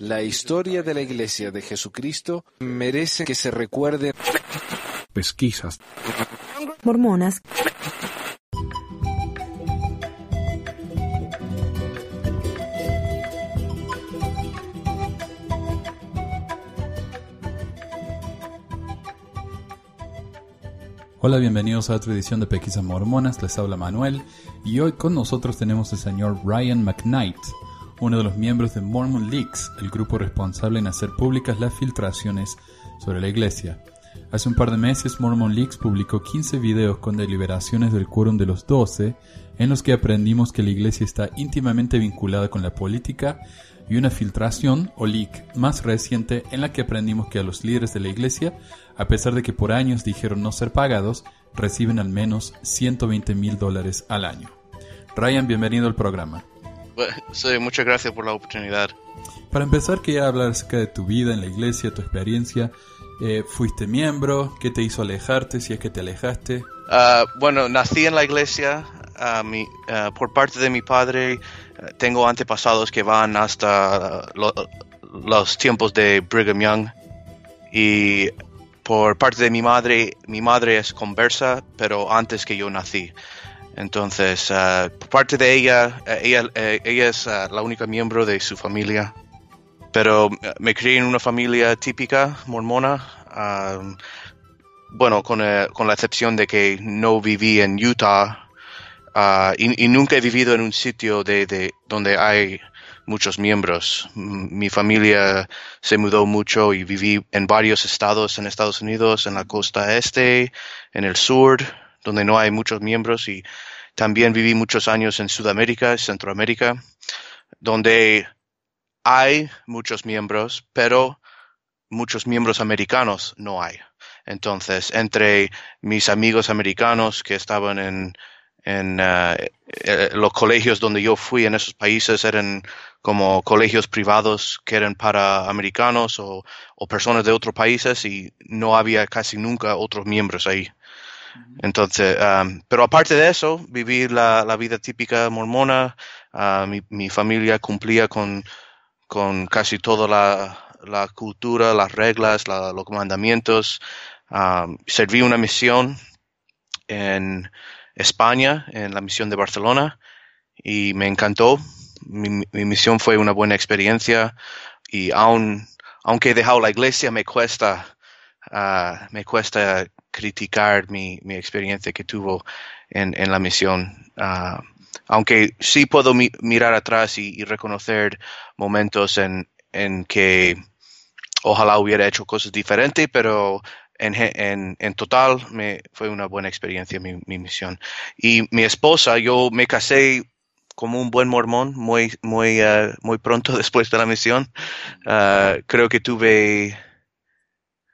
La historia de la Iglesia de Jesucristo merece que se recuerde. Pesquisas. Mormonas. Hola, bienvenidos a otra edición de Pesquisas Mormonas, les habla Manuel y hoy con nosotros tenemos al señor Ryan McKnight, uno de los miembros de Mormon Leaks, el grupo responsable en hacer públicas las filtraciones sobre la iglesia. Hace un par de meses Mormon Leaks publicó 15 videos con deliberaciones del quórum de los 12 en los que aprendimos que la iglesia está íntimamente vinculada con la política y una filtración o leak más reciente en la que aprendimos que a los líderes de la iglesia, a pesar de que por años dijeron no ser pagados, reciben al menos 120 mil dólares al año. Ryan, bienvenido al programa. Sí, muchas gracias por la oportunidad. Para empezar, quería hablar acerca de tu vida en la iglesia, tu experiencia. Eh, ¿Fuiste miembro? ¿Qué te hizo alejarte si es que te alejaste? Ah, bueno, nací en la iglesia. Ah, ah, por parte de mi padre tengo antepasados que van hasta los tiempos de Brigham Young y por parte de mi madre, mi madre es conversa, pero antes que yo nací. Entonces, uh, parte de ella, uh, ella, uh, ella, es la única miembro de su familia. Pero me crié en una familia típica mormona. Bueno, con, con, la excepción de que no viví en Utah Uh, y, y, nunca he vivido en un sitio de, de, donde hay muchos miembros. Mi familia se mudó mucho y viví en varios estados en Estados Unidos, en la costa este, en el sur, donde no hay muchos miembros y también viví muchos años en Sudamérica, Centroamérica, donde hay muchos miembros, pero muchos miembros americanos no hay. Entonces, entre mis amigos americanos que estaban en en uh, los colegios donde yo fui en esos países eran como colegios privados que eran para americanos o personas de otros países y no había casi nunca otros miembros ahí. Entonces, um, pero aparte de eso, vivir la, vida típica mormona, uh, mi, mi, familia cumplía con, casi toda la, cultura, las reglas, la, los mandamientos. Um, serví una misión en España, en la misión de Barcelona, y me encantó. Mi, misión fue una buena experiencia y aun, aunque he dejado la iglesia, me cuesta, me cuesta criticar mi, mi, experiencia que tuvo en, en la misión. Uh, aunque sí puedo mi, mirar atrás y, reconocer momentos en, en que ojalá hubiera hecho cosas diferentes, pero en, en, en, total me fue una buena experiencia mi, mi, misión. Y mi esposa, yo me casé como un buen mormón muy, muy, uh, muy pronto después de la misión. Uh, creo que tuve,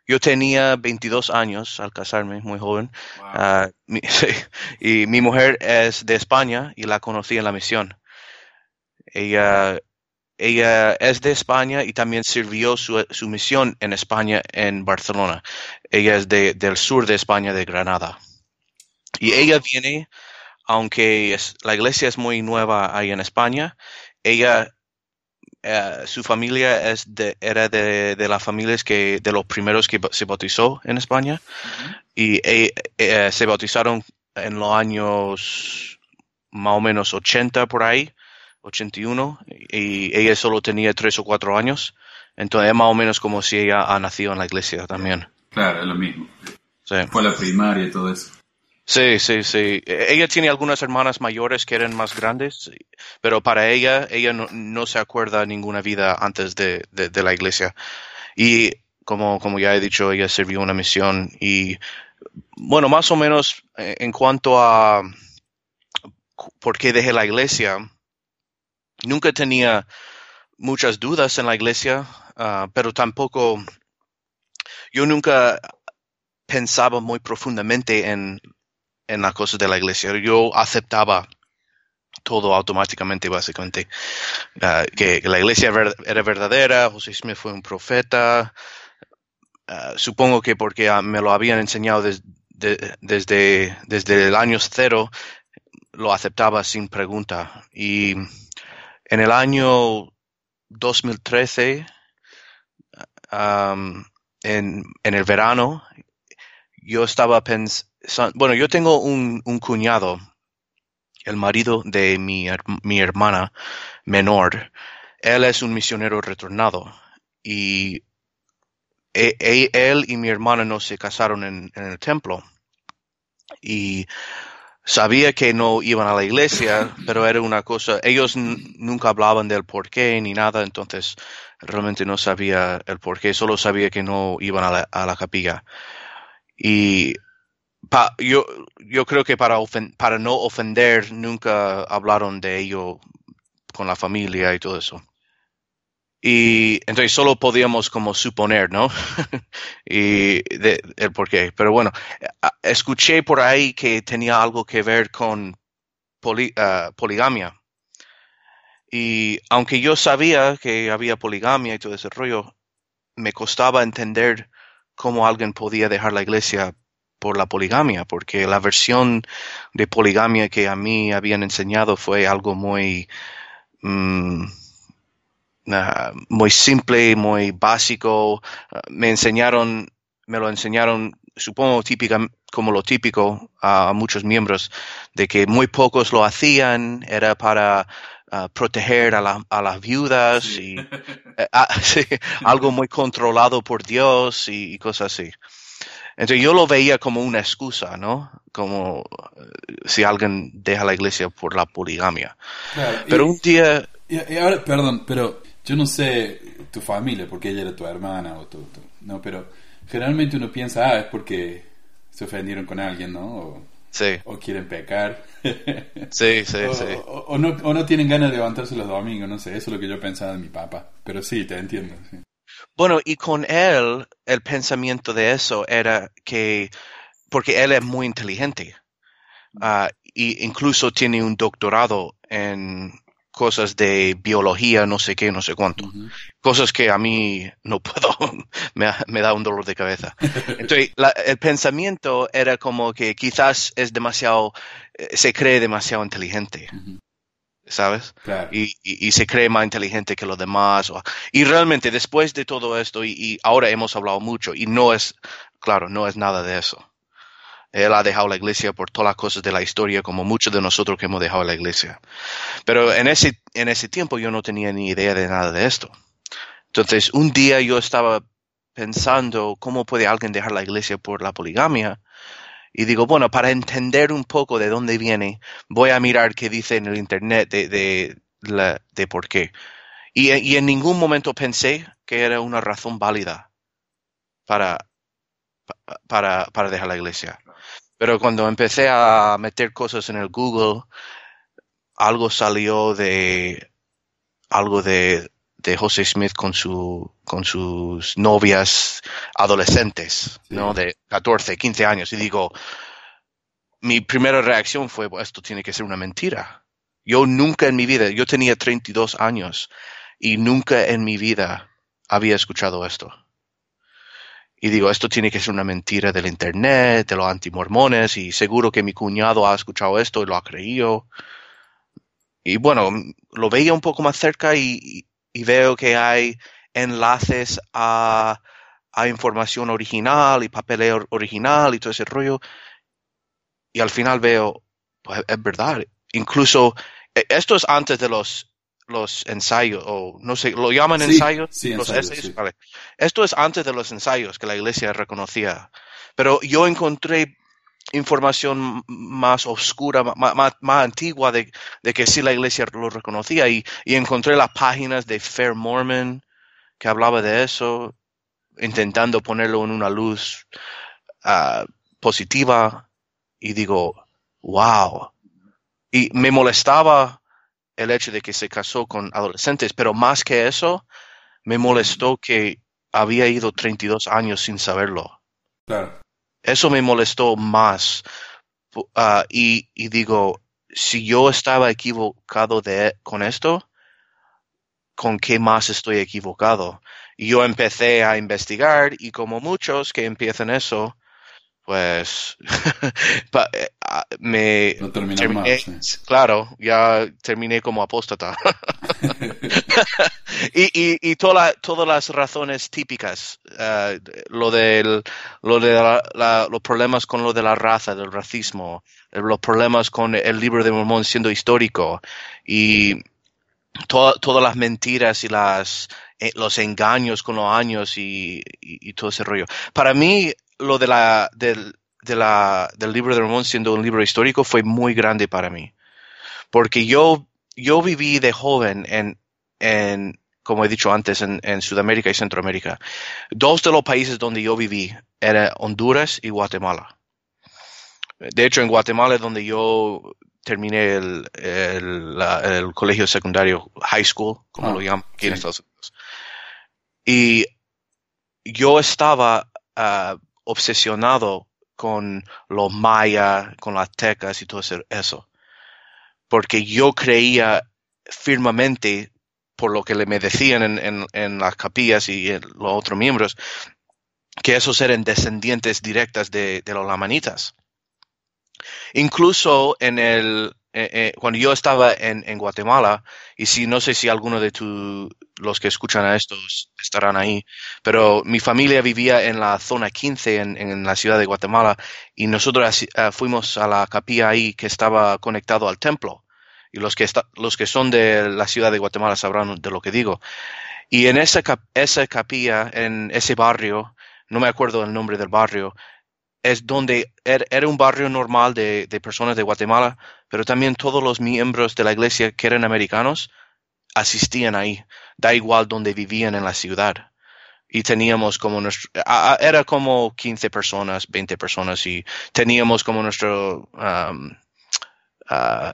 yo tenía 22 años al casarme, muy joven. Wow. Uh, mi, sí, y mi mujer es de España y la conocí en la misión. Ella ella es de España y también sirvió su, su misión en España, en Barcelona. Ella es de, del sur de España, de Granada. Y ella viene, aunque es, la iglesia es muy nueva ahí en España, ella, eh, su familia es de, era de, de las familias que, de los primeros que se bautizó en España. Uh -huh. Y eh, eh, se bautizaron en los años más o menos 80 por ahí. 81 y ella solo tenía tres o cuatro años. Entonces es más o menos como si ella ha nacido en la iglesia también. Claro, es lo mismo. Sí. Fue la primaria y todo eso. Sí, sí, sí. Ella tiene algunas hermanas mayores que eran más grandes, pero para ella, ella no, no se acuerda ninguna vida antes de, de, la iglesia. Y como, como ya he dicho, ella sirvió una misión y, bueno, más o menos en cuanto a por qué dejé la iglesia, nunca tenía muchas dudas en la iglesia, uh, pero tampoco yo nunca pensaba muy profundamente en, en las cosas de la iglesia. Yo aceptaba todo automáticamente, básicamente. Uh, que, la iglesia era verdadera, José Smith fue un profeta. Uh, supongo que porque me lo habían enseñado des, de, desde, desde el año cero, lo aceptaba sin pregunta. Y en el año 2013, um, en, en el verano, yo estaba pensando, bueno, yo tengo un, un cuñado, el marido de mi, mi hermana menor. Él es un misionero retornado y e- e- él y mi hermana no se casaron en, el templo. Y sabía que no iban a la iglesia, pero era una cosa, ellos nunca hablaban del por qué ni nada, entonces realmente no sabía el por qué, solo sabía que no iban a la, a la capilla. Y pa- yo, yo creo que para, para no ofender nunca hablaron de ello con la familia y todo eso. Y entonces solo podíamos como suponer, ¿no? y de, el por qué. Pero bueno, escuché por ahí que tenía algo que ver con ah, poligamia. Y aunque yo sabía que había poligamia y todo ese rollo, me costaba entender cómo alguien podía dejar la iglesia por la poligamia, porque la versión de poligamia que a mí habían enseñado fue algo muy, mm, ah, muy simple, muy básico. Ah, me enseñaron, me lo enseñaron, supongo típica, como lo típico a muchos miembros, de que muy pocos lo hacían, era para ah, proteger a, la- a las viudas y eh, sí, algo muy controlado por Dios y, y cosas así. Entonces yo lo veía como una excusa, ¿no? Como eh, si alguien deja la iglesia por la poligamia. Claro, y- Pero un día, Y, y ahora, perdón, pero yo no sé tu familia, porque ella era tu hermana o tu, tu- no, pero generalmente uno piensa, ah, es porque se ofendieron con alguien, ¿no? O, sí, o quieren pecar. sí, sí, o, sí. o- o no, o no tienen ganas de levantarse los domingos, no sé, eso es lo que yo pensaba de mi papá. Pero sí, te entiendo. sí. Bueno, y con él, el pensamiento de eso era que, porque él es muy inteligente, ah, y incluso tiene un doctorado en cosas de biología, no sé qué, no sé cuánto. Cosas que a mí no puedo, me, me da un dolor de cabeza. Entonces, la- el pensamiento era como que quizás es demasiado, eh, se cree demasiado inteligente. ¿Sabes? Claro. y, y- y se cree más inteligente que los demás. o- y realmente después de todo esto, y, y ahora hemos hablado mucho, y no es, claro, no es nada de eso. Él ha dejado la iglesia por todas las cosas de la historia, como muchos de nosotros que hemos dejado la iglesia. Pero en ese, en ese tiempo yo no tenía ni idea de nada de esto. Entonces, un día yo estaba pensando cómo puede alguien dejar la iglesia por la poligamia. Y digo, bueno, para entender un poco de dónde viene, voy a mirar qué dice en el internet de, de, por qué. Y, y en ningún momento pensé que era una razón válida para, pa- para, para dejar la iglesia. Pero cuando empecé a meter cosas en el Google, algo salió de algo de, de José Smith con su con sus novias adolescentes, Sí. ¿no? De 14, 15 años. Y digo, mi primera reacción fue, "Bueno, esto tiene que ser una mentira. Yo nunca en mi vida, yo tenía 32 años y nunca en mi vida había escuchado esto. Y digo, esto tiene que ser una mentira del internet, de los antimormones, y seguro que mi cuñado ha escuchado esto y lo ha creído. Y bueno, lo veía un poco más cerca y, y veo que hay enlaces a, a información original y papeleo original y todo ese rollo. Y al final veo, pues es verdad. Incluso, eh, esto es antes de los, los ensayos, o no sé, ¿lo llaman Sí, ensayos? sí, los ensayos, sí. vale. Esto es antes de los ensayos que la iglesia reconocía. Pero yo encontré información más oscura, ma- más, más antigua de, de que sí la iglesia lo reconocía y, y encontré las páginas de Fair Mormon que hablaba de eso, intentando ponerlo en una luz ah, positiva y digo, wow. Y me molestaba el hecho de que se casó con adolescentes, pero más que eso, me molestó que había ido 32 años sin saberlo. Claro. Eso me molestó más. Ah, y, y digo, si yo estaba equivocado de, con esto, ¿con qué más estoy equivocado? Y yo empecé a investigar y como muchos que empiezan eso, pues eh, ah, me No terminé, más. claro, ya terminé como apóstata. y, y, y toda todas las razones típicas, uh, lo, del, lo de la, la, los problemas con lo de la raza, del racismo, los problemas con el libro de Mormón siendo histórico y to todas las mentiras y las, eh, los engaños con los años y, y, todo ese rollo. Para mí, lo de la, del, de la, del libro de Mormón siendo un libro histórico fue muy grande para mí. Porque yo, yo viví de joven en, en como he dicho antes, en, en, Sudamérica y Centroamérica. Dos de los países donde yo viví eran Honduras y Guatemala. De hecho, en Guatemala es donde yo terminé el, el, la, el colegio secundario, high school, como ah, lo llaman aquí sí. en Estados Unidos. Y yo estaba uh, obsesionado con los mayas, con las tecas y todo eso. Porque yo creía firmemente por lo que le me decían en, las capillas y en los otros miembros, que esos eran descendientes directas de, los lamanitas. Incluso en el, eh, eh, cuando yo estaba en, Guatemala, y si no sé si alguno de tu, los que escuchan a estos estarán ahí, pero mi familia vivía en la zona 15 en, en la ciudad de Guatemala y nosotros uh, fuimos a la capilla ahí que estaba conectado al templo y los que, los que son de la ciudad de Guatemala sabrán de lo que digo. Y en esa, esa capilla, en ese barrio, no me acuerdo el nombre del barrio, es donde er, era un barrio normal de, de, personas de Guatemala, pero también todos los miembros de la iglesia que eran americanos asistían ahí, da igual donde vivían en la ciudad. Y teníamos como nuestro, era como 15 personas, 20 personas, y teníamos como nuestro um, uh,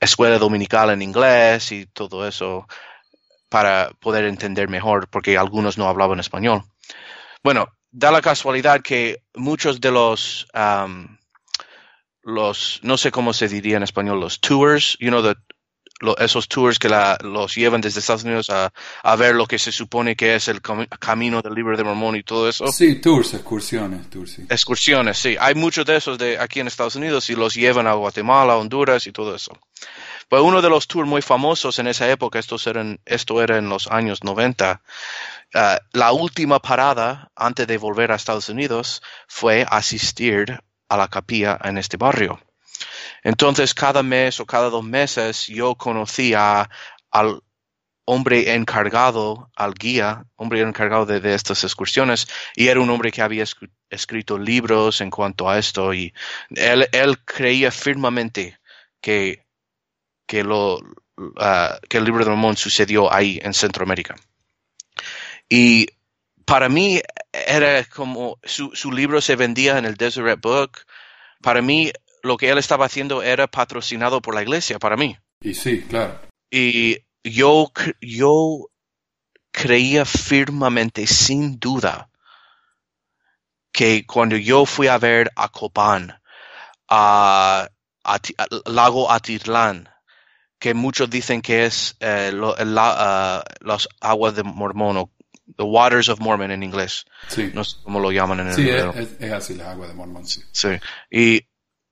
escuela dominical en inglés y todo eso para poder entender mejor, porque algunos no hablaban español. Bueno, da la casualidad que muchos de los, um, los, no sé cómo se diría en español, los tours, you know, the, lo, esos tours que la, los llevan desde Estados Unidos a, a, ver lo que se supone que es el camino del libro de Mormón y todo eso. Sí, tours, excursiones, tours, sí. Excursiones, sí. Hay muchos de esos de aquí en Estados Unidos y los llevan a Guatemala, Honduras y todo eso. Pues uno de los tours muy famosos en esa época, estos eran, esto era en los años 90, uh, la última parada antes de volver a Estados Unidos fue asistir a la capilla en este barrio. Entonces, cada mes o cada dos meses yo conocía al hombre encargado, al guía, hombre encargado de, estas excursiones, y era un hombre que había escrito libros en cuanto a esto, y él, creía firmemente que uh, que el libro de Mormón sucedió ahí en Centroamérica. Y para mí era como su, su, libro se vendía en el Deseret Book. Para mí lo que él estaba haciendo era patrocinado por la iglesia, para mí. Y sí, claro. Y yo, yo creía firmemente, sin duda, que cuando yo fui a ver a Copán, a, a, a Lago Atitlán, que muchos dicen que es eh, lo, la, uh, los aguas de Mormón o the waters of Mormon en inglés. Sí. No sé cómo lo llaman en el Sí, es, es, así la agua de Mormón, sí. Sí. Y,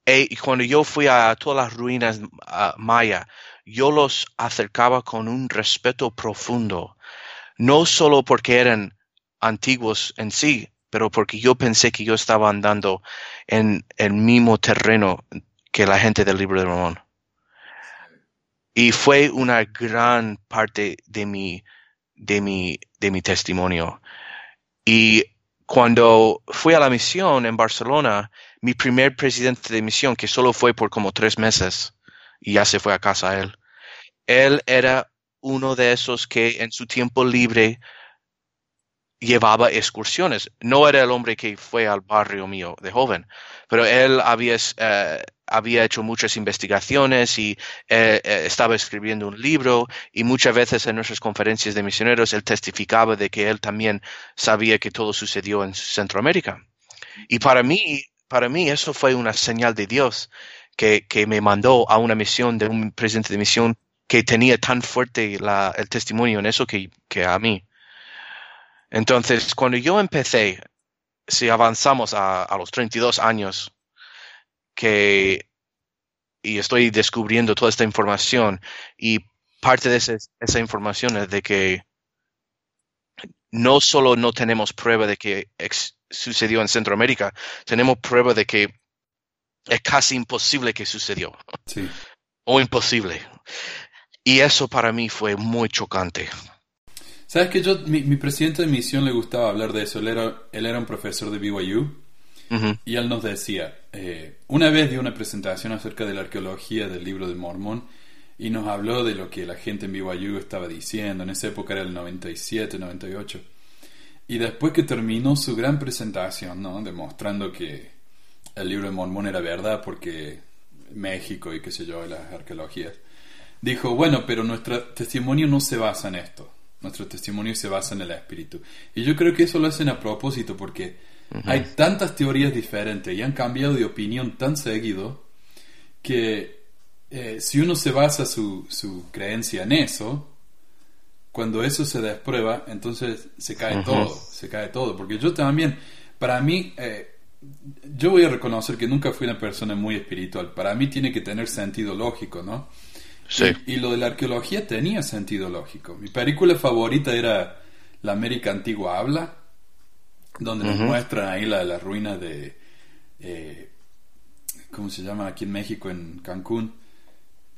y cuando yo fui a todas las ruinas uh, maya, yo los acercaba con un respeto profundo, no solo porque eran antiguos en sí, pero porque yo pensé que yo estaba andando en el mismo terreno que la gente del libro de Mormón. Y fue una gran parte de mi, de mi, de mi testimonio. Y cuando fui a la misión en Barcelona, mi primer presidente de misión, que solo fue por como tres meses, y ya se fue a casa él, él era uno de esos que en su tiempo libre llevaba excursiones. No era el hombre que fue al barrio mío de joven, pero él había, había hecho muchas investigaciones y eh, eh, estaba escribiendo un libro y muchas veces en nuestras conferencias de misioneros él testificaba de que él también sabía que todo sucedió en Centroamérica. Y para mí, para mí eso fue una señal de Dios que, me mandó a una misión de un presidente de misión que tenía tan fuerte el testimonio en eso que, a mí. Entonces, cuando yo empecé, si avanzamos a, los 32 años, que y estoy descubriendo toda esta información y parte de esa información es de que no solo no tenemos prueba de que sucedió en Centroamérica, tenemos prueba de que es casi imposible que sucedió, Sí. o imposible. Y eso para mí fue muy chocante. ¿Sabes que yo, mi, mi presidente de misión le gustaba hablar de eso? Él era, él era un profesor de BYU Ujú, y él nos decía, eh, una vez dio una presentación acerca de la arqueología del libro de Mormón y nos habló de lo que la gente en BYU estaba diciendo. En esa época era el 97, 98. Y después que terminó su gran presentación, ¿no? Demostrando que el libro de Mormón era verdad porque México y qué sé yo, las arqueologías. Dijo, bueno, pero nuestro testimonio no se basa en esto. Nuestro testimonio se basa en el espíritu. Y yo creo que eso lo hacen a propósito porque hay tantas teorías diferentes y han cambiado de opinión tan seguido que eh, si uno se basa su, su creencia en eso, cuando eso se desprueba, entonces se cae todo, se cae todo. Porque yo también, para mí, eh, yo voy a reconocer que nunca fui una persona muy espiritual. Para mí tiene que tener sentido lógico, ¿no? Sí. Y, y lo de la arqueología tenía sentido lógico. Mi película favorita era La América Antigua Habla, donde nos Ujú. muestran ahí la, las ruinas de... eh, ¿Cómo se llama aquí en México, en Cancún?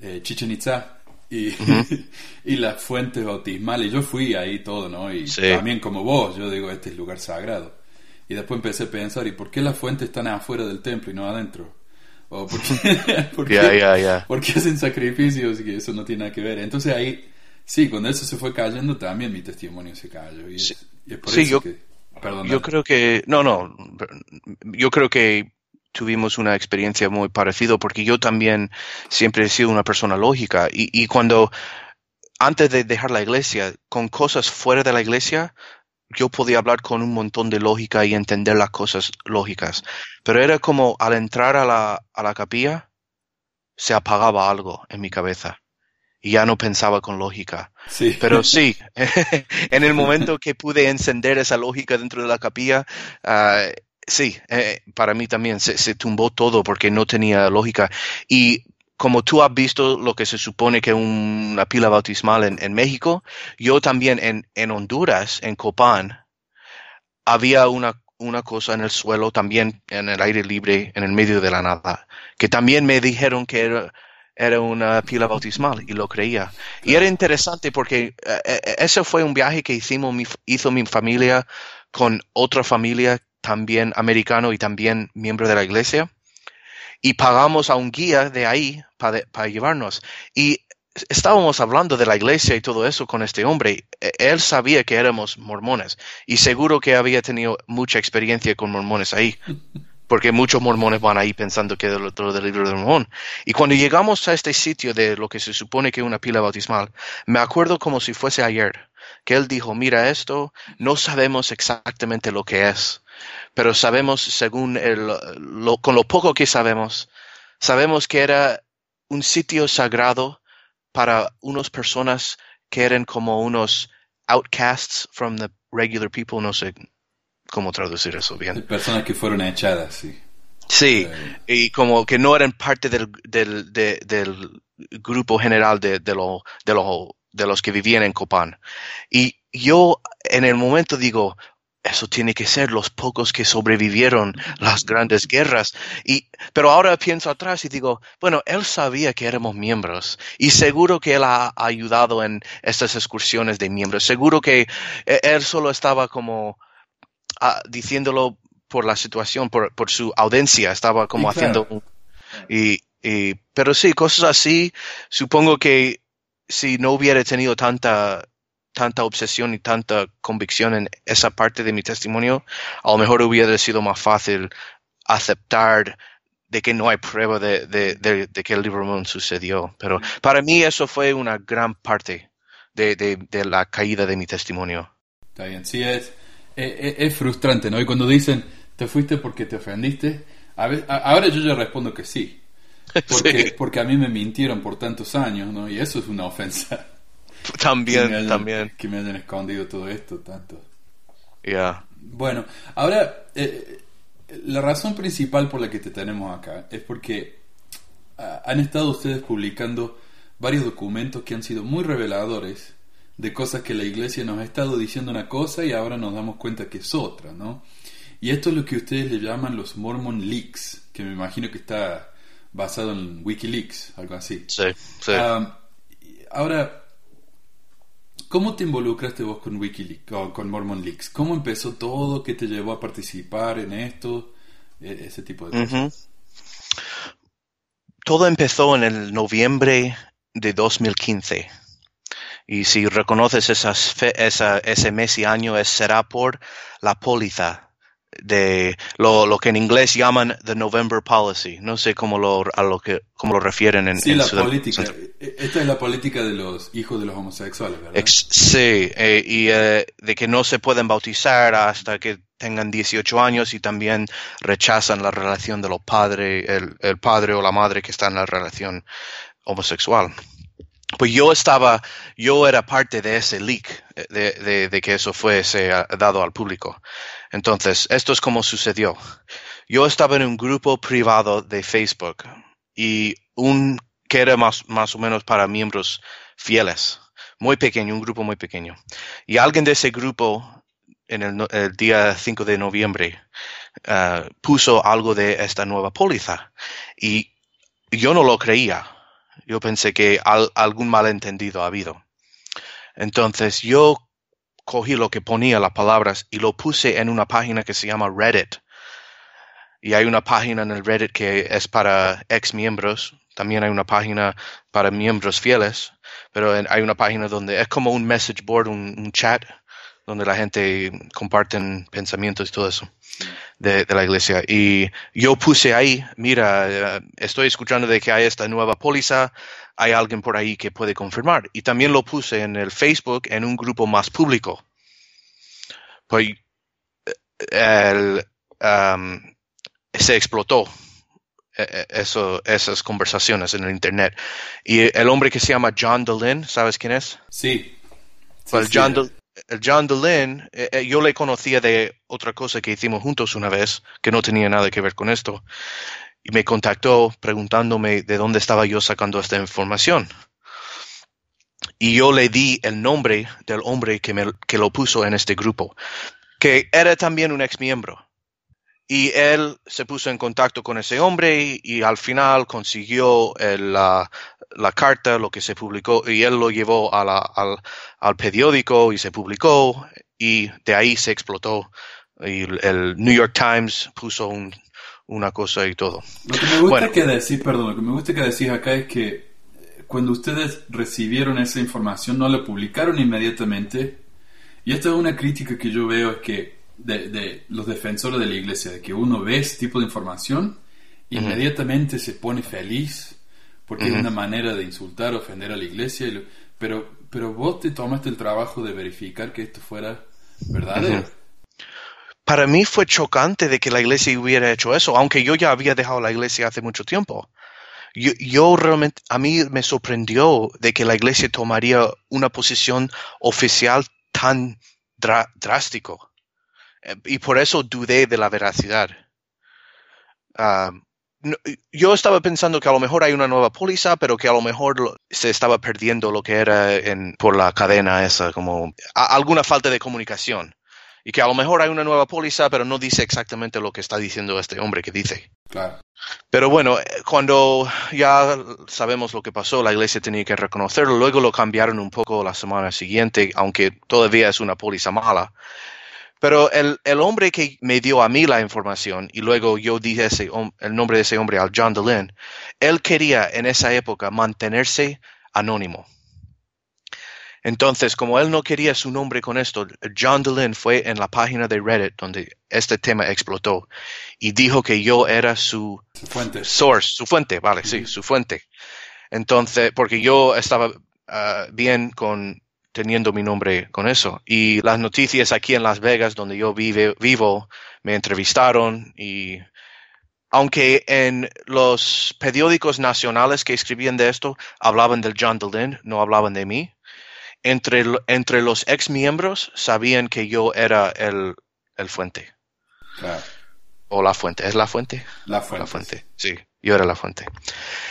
Eh, Chichen Itza. Y, y las fuentes bautismales. Yo fui ahí todo, ¿no? Y Sí. también como vos, yo digo, este es lugar sagrado. Y después empecé a pensar, ¿y por qué las fuentes están afuera del templo y no adentro? ¿O por qué, por qué- Ya, ya, ya. ¿Por qué hacen sacrificios y eso no tiene nada que ver? Entonces ahí, sí, cuando eso se fue cayendo, también mi testimonio se cayó. Y es, Sí. y es por Sí, eso yo- que... Perdón, Yo creo que, no, no, yo creo que tuvimos una experiencia muy parecida porque yo también siempre he sido una persona lógica y, y cuando, antes de dejar la iglesia, con cosas fuera de la iglesia, yo podía hablar con un montón de lógica y entender las cosas lógicas, pero era como al entrar a la, a la capilla, se apagaba algo en mi cabeza y ya no pensaba con lógica. Sí. Pero sí, en el momento que pude encender esa lógica dentro de la capilla, ah, sí, eh, para mí también se, se tumbó todo porque no tenía lógica. Y como tú has visto lo que se supone que una pila bautismal en, en México, yo también en, en Honduras, en Copán, había una, una cosa en el suelo, también en el aire libre, en el medio de la nada, que también me dijeron que era, era una pila bautismal y lo creía. Y era interesante porque eh, eh, ese fue un viaje que hicimos, mi, hizo mi familia con otra familia también americano y también miembro de la iglesia. Y pagamos a un guía de ahí para, para llevarnos. Y estábamos hablando de la iglesia y todo eso con este hombre. E- Él sabía que éramos mormones y seguro que había tenido mucha experiencia con mormones ahí. Porque muchos mormones van ahí pensando que es lo lo del libro de Mormón. Y cuando llegamos a este sitio de lo que se supone que es una pila bautismal, me acuerdo como si fuese ayer, que él dijo, mira esto, no sabemos exactamente lo que es, pero sabemos según el, lo, con lo poco que sabemos, sabemos que era un sitio sagrado para unas personas que eran como unos outcasts from the regular people, no sé cómo traducir eso bien. Personas que fueron echadas, sí. Sí, Eh, y como que no eran parte del, del, de- del grupo general de, de, lo, de, lo, de los que vivían en Copán. Y yo en el momento digo, eso tiene que ser los pocos que sobrevivieron las grandes guerras. Y, pero ahora pienso atrás y digo, bueno, él sabía que éramos miembros y seguro que él ha ayudado en estas excursiones de miembros. Seguro que eh, él solo estaba como ah, diciéndolo por la situación, por, por su audiencia, estaba como Sí, claro. haciendo un- y, y- pero sí, cosas así, supongo que si no hubiera tenido tanta tanta obsesión y tanta convicción en esa parte de mi testimonio, a lo mejor hubiera sido más fácil aceptar de que no hay prueba de, de- de- de que el Mormón sucedió. Pero para mí eso fue una gran parte de, la caída de mi testimonio. Está bien, sí, es, es, es- frustrante, ¿no? Y cuando dicen, te fuiste porque te ofendiste, a ve- a- ahora yo ya respondo que sí. Porque, Sí. porque a mí me mintieron por tantos años, ¿no? Y eso es una ofensa. Que También, hayan- también. Que me hayan escondido todo esto tanto. Ya. Bueno, ahora, eh, la razón principal por la que te tenemos acá es porque ah, han estado ustedes publicando varios documentos que han sido muy reveladores de cosas que la iglesia nos ha estado diciendo una cosa y ahora nos damos cuenta que es otra, ¿no? Y esto es lo que ustedes le llaman los Mormon Leaks, que me imagino que está basado en Wikileaks, algo así. Sí, sí. Ah, ahora, ¿cómo te involucraste vos con Wikileaks, o con Mormon Leaks? ¿Cómo empezó todo? ¿Qué te llevó a participar en esto? E- ese tipo de cosas. Todo empezó en el noviembre de 2015. Y si reconoces esas fe- esa- ese mes y año, es, será por la póliza de lo, lo que en inglés llaman the November Policy. No sé cómo lo, a lo que, cómo lo refieren en, Sí, en la Sudam- política. E- Esta es la política de los hijos de los homosexuales, ¿verdad? Ex- sí, eh, y eh, de que no se pueden bautizar hasta que tengan 18 años y también rechazan la relación de los padres, el, el padre o la madre que está en la relación homosexual. Pues yo estaba, yo era parte de ese leak, eh, de, de- de que eso fuese ah, dado al público. Entonces, esto es como sucedió. Yo estaba en un grupo privado de Facebook y un que era más, más o menos para miembros fieles, muy pequeño, un grupo muy pequeño. Y alguien de ese grupo, en el, día 5 de noviembre, ah, puso algo de esta nueva póliza. Y yo no lo creía. Yo pensé que al- algún malentendido ha habido. Entonces yo cogí lo que ponía las palabras y lo puse en una página que se llama Reddit. Y hay una página en el Reddit que es para ex miembros. También hay una página para miembros fieles. Pero hay una página donde es como un message board, un, un chat, donde la gente comparten pensamientos y todo eso de, de la iglesia. Y yo puse ahí, mira, eh, estoy escuchando de que hay esta nueva póliza, hay alguien por ahí que puede confirmar. Y también lo puse en el Facebook en un grupo más público. Pues eh, el, um, se explotó eh, eh, eso, esas conversaciones en el internet. Y el hombre que se llama John Dehlin, ¿sabes quién es? Sí. Sí, Pues sí, John. Del- el John Dehlin, eh, eh, yo le conocía de otra cosa que hicimos juntos una vez, que no tenía nada que ver con esto, y me contactó preguntándome de dónde estaba yo sacando esta información. Y yo le di el nombre del hombre que, me, que lo puso en este grupo, que era también un ex miembro. Y él se puso en contacto con ese hombre y, al final consiguió el, la, la carta, lo que se publicó, y él lo llevó a al, al periódico y se publicó y de ahí se explotó. Y el New York Times puso un- una cosa y todo. Lo que me gusta Bueno. que decís, perdón, lo que me gusta que decís acá es que eh, cuando ustedes recibieron esa información no la publicaron inmediatamente. Y esta es una crítica que yo veo es que de, de los defensores de la iglesia, de que uno ve ese tipo de información, inmediatamente se pone feliz porque es una manera de insultar, ofender a la iglesia. lo- pero, pero vos te tomaste el trabajo de verificar que esto fuera verdadero. Para mí fue chocante de que la iglesia hubiera hecho eso, aunque yo ya había dejado la iglesia hace mucho tiempo. Yo, yo realmente, a mí me sorprendió de que la iglesia tomaría una posición oficial tan dra- drástico. Eh, Y por eso dudé de la veracidad. Ah, yo estaba pensando que a lo mejor hay una nueva póliza, pero que a lo mejor se estaba perdiendo lo que era por la cadena esa, como alguna falta de comunicación. Y que a lo mejor hay una nueva póliza, pero no dice exactamente lo que está diciendo este hombre que dice. Claro. Pero bueno, eh, cuando ya sabemos lo que pasó, la iglesia tenía que reconocerlo. Luego lo cambiaron un poco la semana siguiente, aunque todavía es una póliza mala. Pero el, el hombre que me dio a mí la información, y luego yo dije ese, el nombre de ese hombre al John Dehlin, él quería en esa época mantenerse anónimo. Entonces, como él no quería su nombre con esto, John Dehlin fue en la página de Reddit donde este tema explotó y dijo que yo era su Fuentes. source, su fuente, vale, sí, su fuente. Entonces, porque yo estaba ah, bien con teniendo mi nombre con eso. Y las noticias aquí en Las Vegas, donde yo vive, vivo, me entrevistaron y aunque en los periódicos nacionales que escribían de esto hablaban del John Dehlin, no hablaban de mí, entre, entre los ex miembros sabían que yo era el, el fuente. Claro. O la fuente, ¿es la fuente? La fuente. La fuente, sí. Yo era la fuente.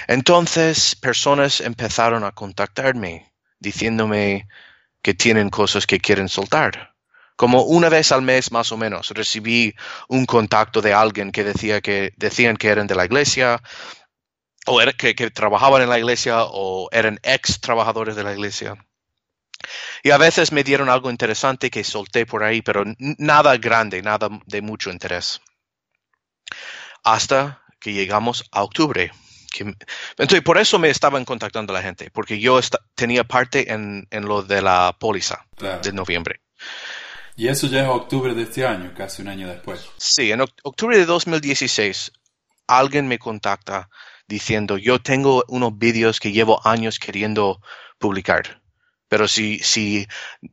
Entonces, personas empezaron a contactarme diciéndome que tienen cosas que quieren soltar. Como una vez al mes más o menos recibí un contacto de alguien que decía que decían que eran de la iglesia o que, que trabajaban en la iglesia o eran ex trabajadores de la iglesia. Y a veces me dieron algo interesante que solté por ahí, pero nada grande, nada de mucho interés. Hasta que llegamos a octubre. entonces, por eso me estaban contactando la gente, porque yo tenía parte en, lo de la póliza de noviembre. Y eso ya es octubre de este año, casi un año después. Sí, en octubre de 2016, alguien me contacta diciendo, yo tengo unos vídeos que llevo años queriendo publicar pero si, si,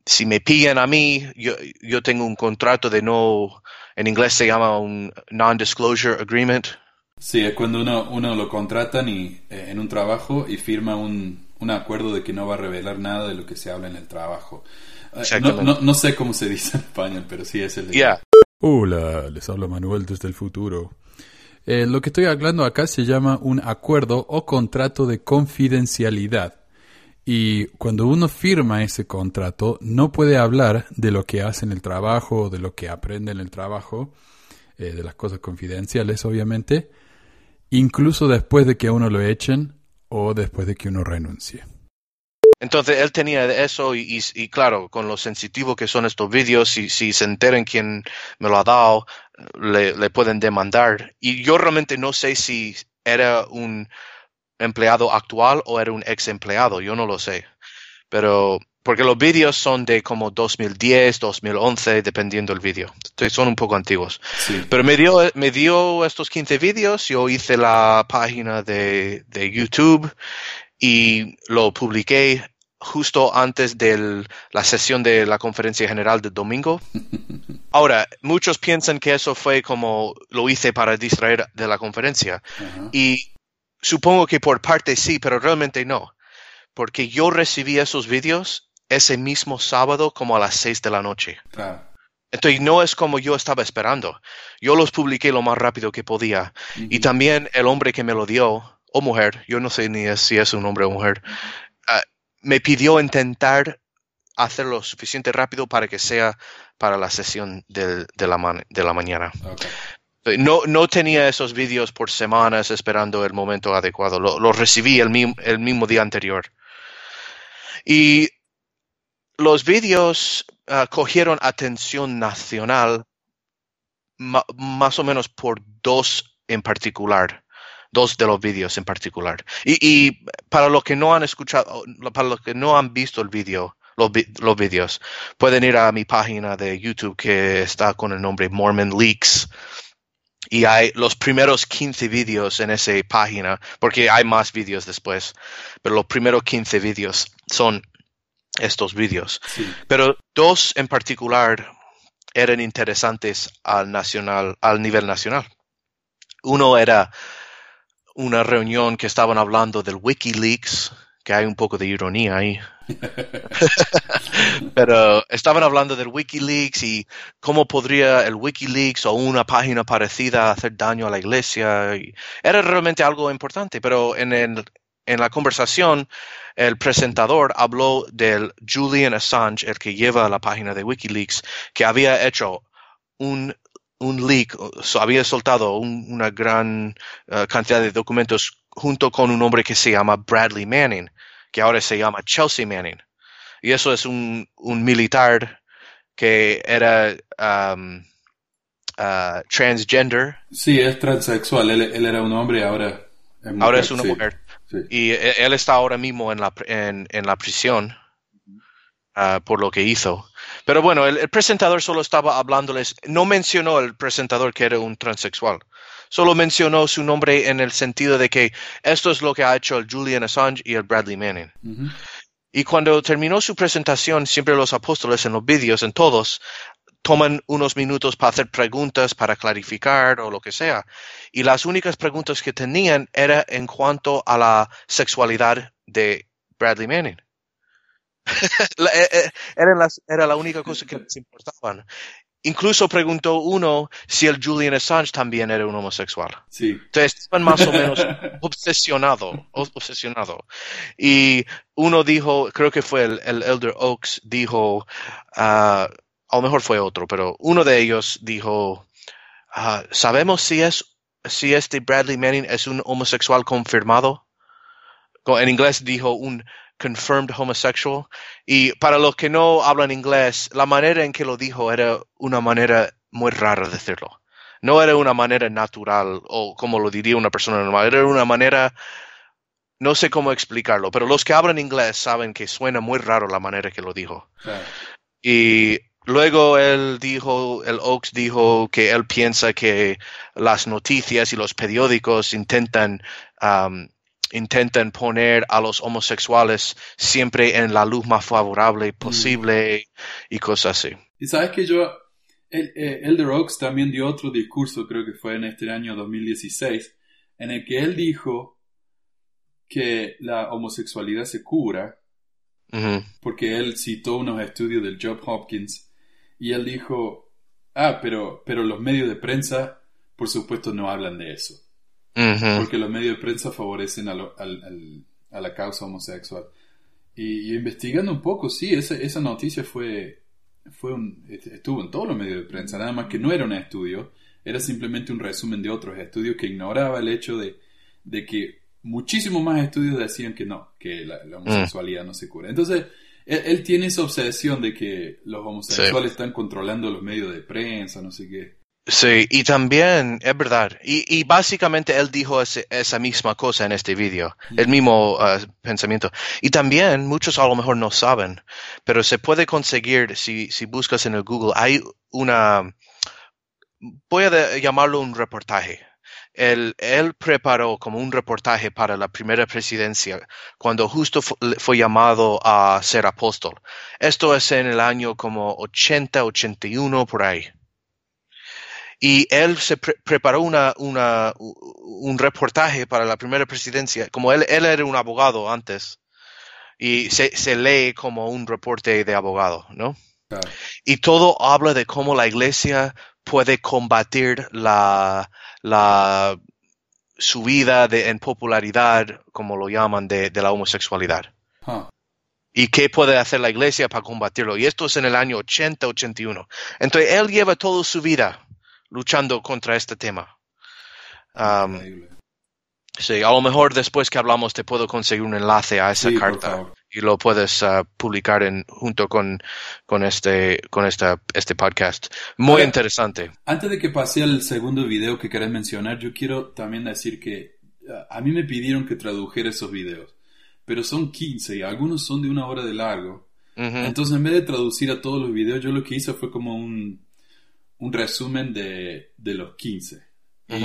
si me pillan a mí, yo, yo tengo un contrato de no, en inglés se llama un non-disclosure agreement. Sí, es cuando uno, uno lo contratan y, eh, en un trabajo y firma un, un acuerdo de que no va a revelar nada de lo que se habla en el trabajo. Eh, no, no, no, sé cómo se dice en español, pero sí es el de... Hola, les habla Manuel desde el futuro. Eh, lo que estoy hablando acá se llama un acuerdo o contrato de confidencialidad. Y cuando uno firma ese contrato, no puede hablar de lo que hace el trabajo, de lo que aprende en el trabajo, eh, de las cosas confidenciales, obviamente, incluso después de que uno lo echen o después de que uno renuncie. Entonces él tenía eso y, claro, con lo sensitivo que son estos vídeos, si, si se enteren quién me lo ha dado, le pueden demandar. Y yo realmente no sé si era un empleado actual o era un ex empleado, yo no lo sé. Pero porque los vídeos son de como 2010, 2011, dependiendo del vídeo. Son un poco antiguos. Pero me dio, me dio estos 15 vídeos, yo hice la página de, de YouTube y lo publiqué justo antes de la sesión de la conferencia general del domingo. Ahora, muchos piensan que eso fue como lo hice para distraer de la conferencia. Y Supongo que por parte sí, pero realmente no. Porque yo recibí esos vídeos ese mismo sábado como a las seis de la noche. Entonces no es como yo estaba esperando. Yo los publiqué lo más rápido que podía. Y también el hombre que me lo dio, o mujer, yo no sé ni si es un hombre o mujer, ah, me pidió intentar hacerlo lo suficiente rápido para que sea para la sesión de, la, de la mañana. No, no tenía esos vídeos por semanas esperando el momento adecuado. Los recibí el, mismo día anterior. Y los vídeos ah, cogieron atención nacional más o menos por dos en particular. Dos de los vídeos en particular. Y, para los que no han escuchado, para los que no han visto el vídeo, los, los vídeos, pueden ir a mi página de YouTube que está con el nombre Mormon Leaks y hay los primeros 15 vídeos en esa página, porque hay más vídeos después, pero los primeros 15 vídeos son estos vídeos. Pero dos en particular eran interesantes al nacional, al nivel nacional. Uno era una reunión que estaban hablando del WikiLeaks, que hay un poco de ironía ahí. Pero estaban hablando del Wikileaks y cómo podría el Wikileaks o una página parecida hacer daño a la iglesia. era realmente algo importante, pero en, en la conversación el presentador habló del Julian Assange, el que lleva la página de Wikileaks, que había hecho un un leak, había soltado una gran uh, cantidad de documentos junto con un hombre que se llama Bradley Manning, que ahora se llama Chelsea Manning. Y eso es un, un militar que era um, uh, transgender. Sí, es transexual. Él, era un hombre, ahora es Ahora es una mujer. Y e, él está ahora mismo en la, en, en la prisión uh, por lo que hizo. Pero bueno, el, presentador solo estaba hablándoles, no mencionó el presentador que era un transexual solo mencionó su nombre en el sentido de que esto es lo que ha hecho el Julian Assange y el Bradley Manning. Y cuando terminó su presentación, siempre los apóstoles en los vídeos, en todos, toman unos minutos para hacer preguntas, para clarificar o lo que sea. Y las únicas preguntas que tenían era en cuanto a la sexualidad de Bradley Manning. Eh, eh, era, la única cosa que les importaban. Incluso preguntó uno si el Julian Assange también era un homosexual. Sí. Entonces estaban más o menos obsesionado, obsesionado. Y uno dijo, creo que fue el, el Elder Oaks, dijo, ah, a lo mejor fue otro, pero uno de ellos dijo, ah, ¿sabemos si es si este Bradley Manning es un homosexual confirmado? Co- En inglés dijo un confirmed homosexual. Y para los que no hablan inglés, la manera en que lo dijo era una manera muy rara de decirlo. No era una manera natural o como lo diría una persona normal, era una manera, no sé cómo explicarlo, pero los que hablan inglés saben que suena muy raro la manera que lo dijo. Claro. Y luego él dijo, el Oaks dijo que él piensa que las noticias y los periódicos intentan, um, intentan poner a los homosexuales siempre en la luz más favorable posible y cosas así. Y sabes que yo, el, eh, Elder Oaks también dio otro discurso, creo que fue en este año 2016, en el que él dijo que la homosexualidad se cura, porque él citó unos estudios del Job Hopkins, y él dijo, ah, pero, pero los medios de prensa, por supuesto, no hablan de eso, porque los medios de prensa favorecen a, lo- al- al- a la causa homosexual. Y, y investigando un poco, sí, esa, esa noticia fue, fue un, est- estuvo en todos los medios de prensa, nada más que no era un estudio, era simplemente un resumen de otros estudios que ignoraba el hecho de, de que muchísimos más estudios decían que no, que la, la homosexualidad no se cura. Entonces, él, él tiene esa obsesión de que los homosexuales están controlando los medios de prensa, no sé qué. Sí, y también, es verdad, y, y básicamente él dijo ese- esa misma cosa en este vídeo, el mismo ah, pensamiento. Y también, muchos a lo mejor no saben, pero se puede conseguir, si, si buscas en el Google, hay una, voy a de- llamarlo un reportaje. Él, él preparó como un reportaje para la primera presidencia cuando justo fu- fue llamado a ser apóstol. Esto es en el año como 80, 81, por ahí. Y él se pre- preparó una, una, u- un reportaje para la primera presidencia. Como él, él era un abogado antes. Y se, se lee como un reporte de abogado, ¿no? Claro. Y todo habla de cómo la iglesia puede combatir la, la subida de, en popularidad, como lo llaman, de, de la homosexualidad. Ah, ¿Y qué puede hacer la iglesia para combatirlo? Y esto es en el año 80-81. Entonces, él lleva toda su vida luchando contra este tema. Um, sí, a lo mejor después que hablamos te puedo conseguir un enlace a esa Sí, carta y lo puedes ah, publicar en, junto con, con, este, con esta, este podcast. Muy Ahora- interesante. Antes de que pase al segundo video que querés mencionar, yo quiero también decir que a a mí me pidieron que tradujera esos videos, pero son 15 y algunos son de una hora de largo. Entonces, en vez de traducir a todos los videos, yo lo que hice fue como un, un resumen de, de los 15.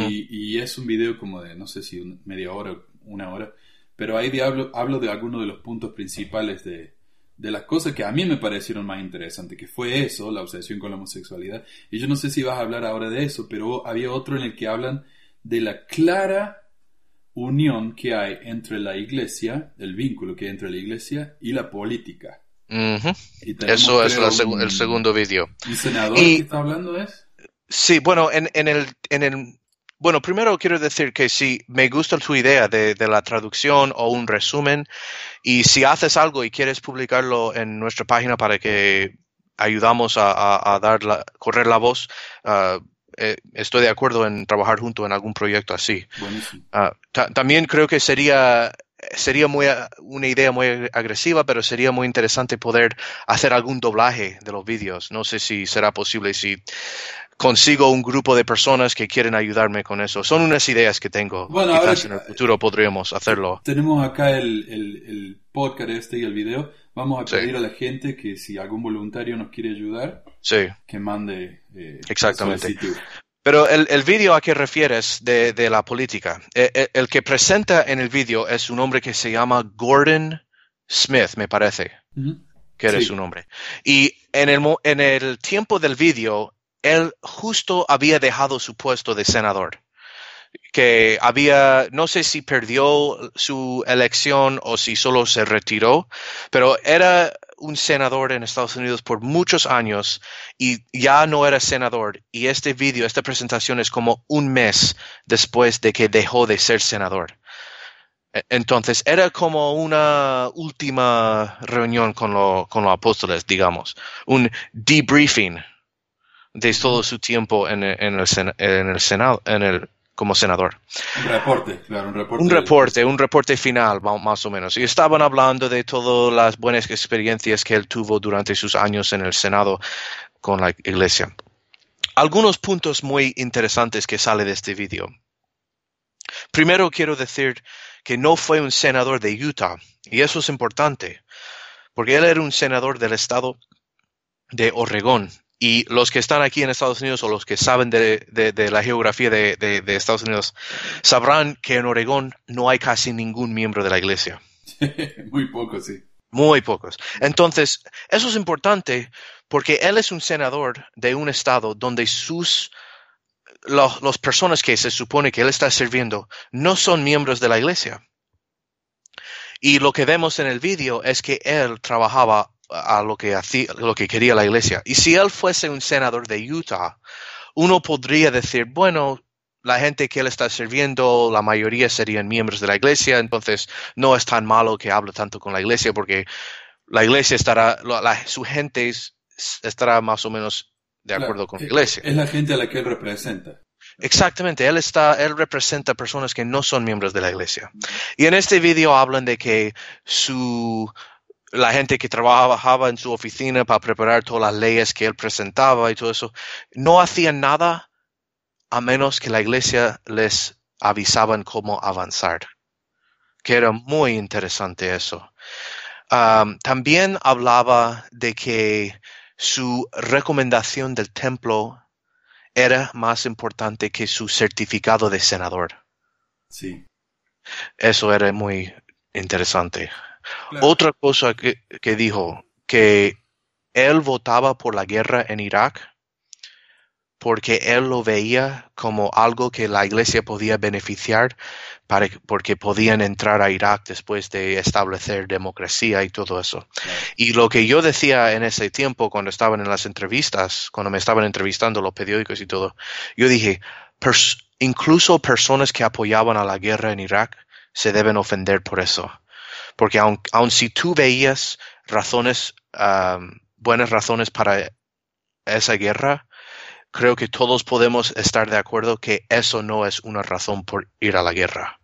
Y- y, es un video como de, no sé si un- media hora, una hora, pero ahí de hablo, hablo de algunos de los puntos principales de, de las cosas que a mí me parecieron más interesantes, que fue eso, la obsesión con la homosexualidad. Y yo no sé si vas a hablar ahora de eso, pero había otro en el que hablan de la clara unión que hay entre la iglesia, el vínculo que hay entre la iglesia y la política. Y tenemos, Eso es la segu- un- el segundo video. ¿Un senador Y- que está hablando es? Sí, bueno, en, en el, en el, bueno, primero quiero decir que sí, me gusta tu idea de, de la traducción o un resumen, y si haces algo y quieres publicarlo en nuestra página para que ayudamos a, a- a dar la, correr la voz, ah, eh, estoy de acuerdo en trabajar junto en algún proyecto así. Ah, ta- también creo que sería sería muy una idea muy agresiva, pero sería muy interesante poder hacer algún doblaje de los vídeos. No sé si será posible si consigo un grupo de personas que quieren ayudarme con eso. Son unas ideas que tengo. Bueno, Quizás ahora- en el futuro podríamos hacerlo. Tenemos acá el, el- el podcast este y el video. Vamos a Sí. pedir a la gente que si algún voluntario nos quiere ayudar, Sí. que mande eh, Exactamente. Pero el, el vídeo a que refieres de, de la política, eh, eh, el que presenta en el vídeo es un hombre que se llama Gordon Smith, me parece. Ujú. que era Sí. su nombre. Y en el, en el tiempo del vídeo, él justo había dejado su puesto de senador. Que había, no sé si perdió su elección o si solo se retiró, pero era un senador en Estados Unidos por muchos años y ya no era senador. Y este video, esta presentación es como un mes después de que dejó de ser senador. E- Entonces era como una última reunión con, lo- con los apóstoles, digamos, un debriefing de todo su tiempo en el, en el Senado, en el, como senador. Un reporte, claro, un reporte. Un reporte, un reporte final, más o menos. Y estaban hablando de todas las buenas experiencias que él tuvo durante sus años en el Senado con la iglesia. Algunos puntos muy interesantes que sale de este video. Primero quiero decir que no fue un senador de Utah, y eso es importante, porque él era un senador del estado de Oregón. Y los que están aquí en Estados Unidos o los que saben de, de- de la geografía de- Estados Unidos sabrán que en Oregón no hay casi ningún miembro de la iglesia. Muy poco, sí. Muy pocos. Entonces, eso es importante porque él es un senador de un estado donde sus los, las personas que se supone que él está sirviendo no son miembros de la iglesia. Y lo que vemos en el vídeo es que él trabajaba a lo que hacía, lo que quería la iglesia. Y si él fuese un senador de Utah, uno podría decir, bueno, la gente que él está sirviendo, la mayoría serían miembros de la iglesia, entonces no es tan malo que hable tanto con la iglesia porque la iglesia estará, la- la- su gente es- estará más o menos de acuerdo Claro, con la es- iglesia. Es la gente a la que él representa. Exactamente, él está, él representa personas que no son miembros de la iglesia. Y en este video hablan de que su la gente que trabajaba en su oficina para preparar todas las leyes que él presentaba y todo eso, no hacían nada a menos que la iglesia les avisaban cómo avanzar. Que era muy interesante eso. Am, también hablaba de que su recomendación del templo era más importante que su certificado de senador. Sí. Eso era muy interesante. Claro. Otra cosa que, que dijo, que él votaba por la guerra en Irak porque él lo veía como algo que la iglesia podía beneficiar para, porque podían entrar a Irak después de establecer democracia y todo eso. Claro. Y lo que yo decía en ese tiempo, cuando estaban en las entrevistas, cuando me estaban entrevistando los periódicos y todo, yo dije, "Pers- incluso personas que apoyaban a la guerra en Irak se deben ofender por eso. Porque aun, aun si tú veías razones, am, buenas razones para esa guerra, creo que todos podemos estar de acuerdo que eso no es una razón por ir a la guerra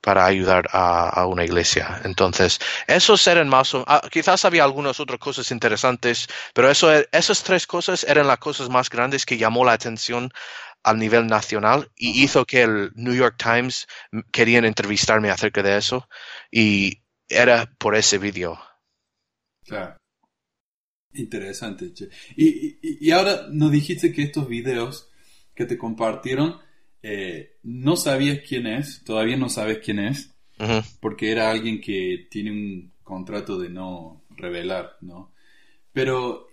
para ayudar a, a una iglesia. Entonces, esos eran más o ah, quizás había algunas otras cosas interesantes, pero eso, e- esas tres cosas eran las cosas más grandes que llamó la atención al nivel nacional y hizo que el New York Times querían entrevistarme acerca de eso y era por ese video. Claro. Interesante, che. Y, y, y ahora nos dijiste que estos videos que te compartieron, eh, no sabías quién es, todavía no sabes quién es, Ujú. porque era alguien que tiene un contrato de no revelar, ¿no? Pero,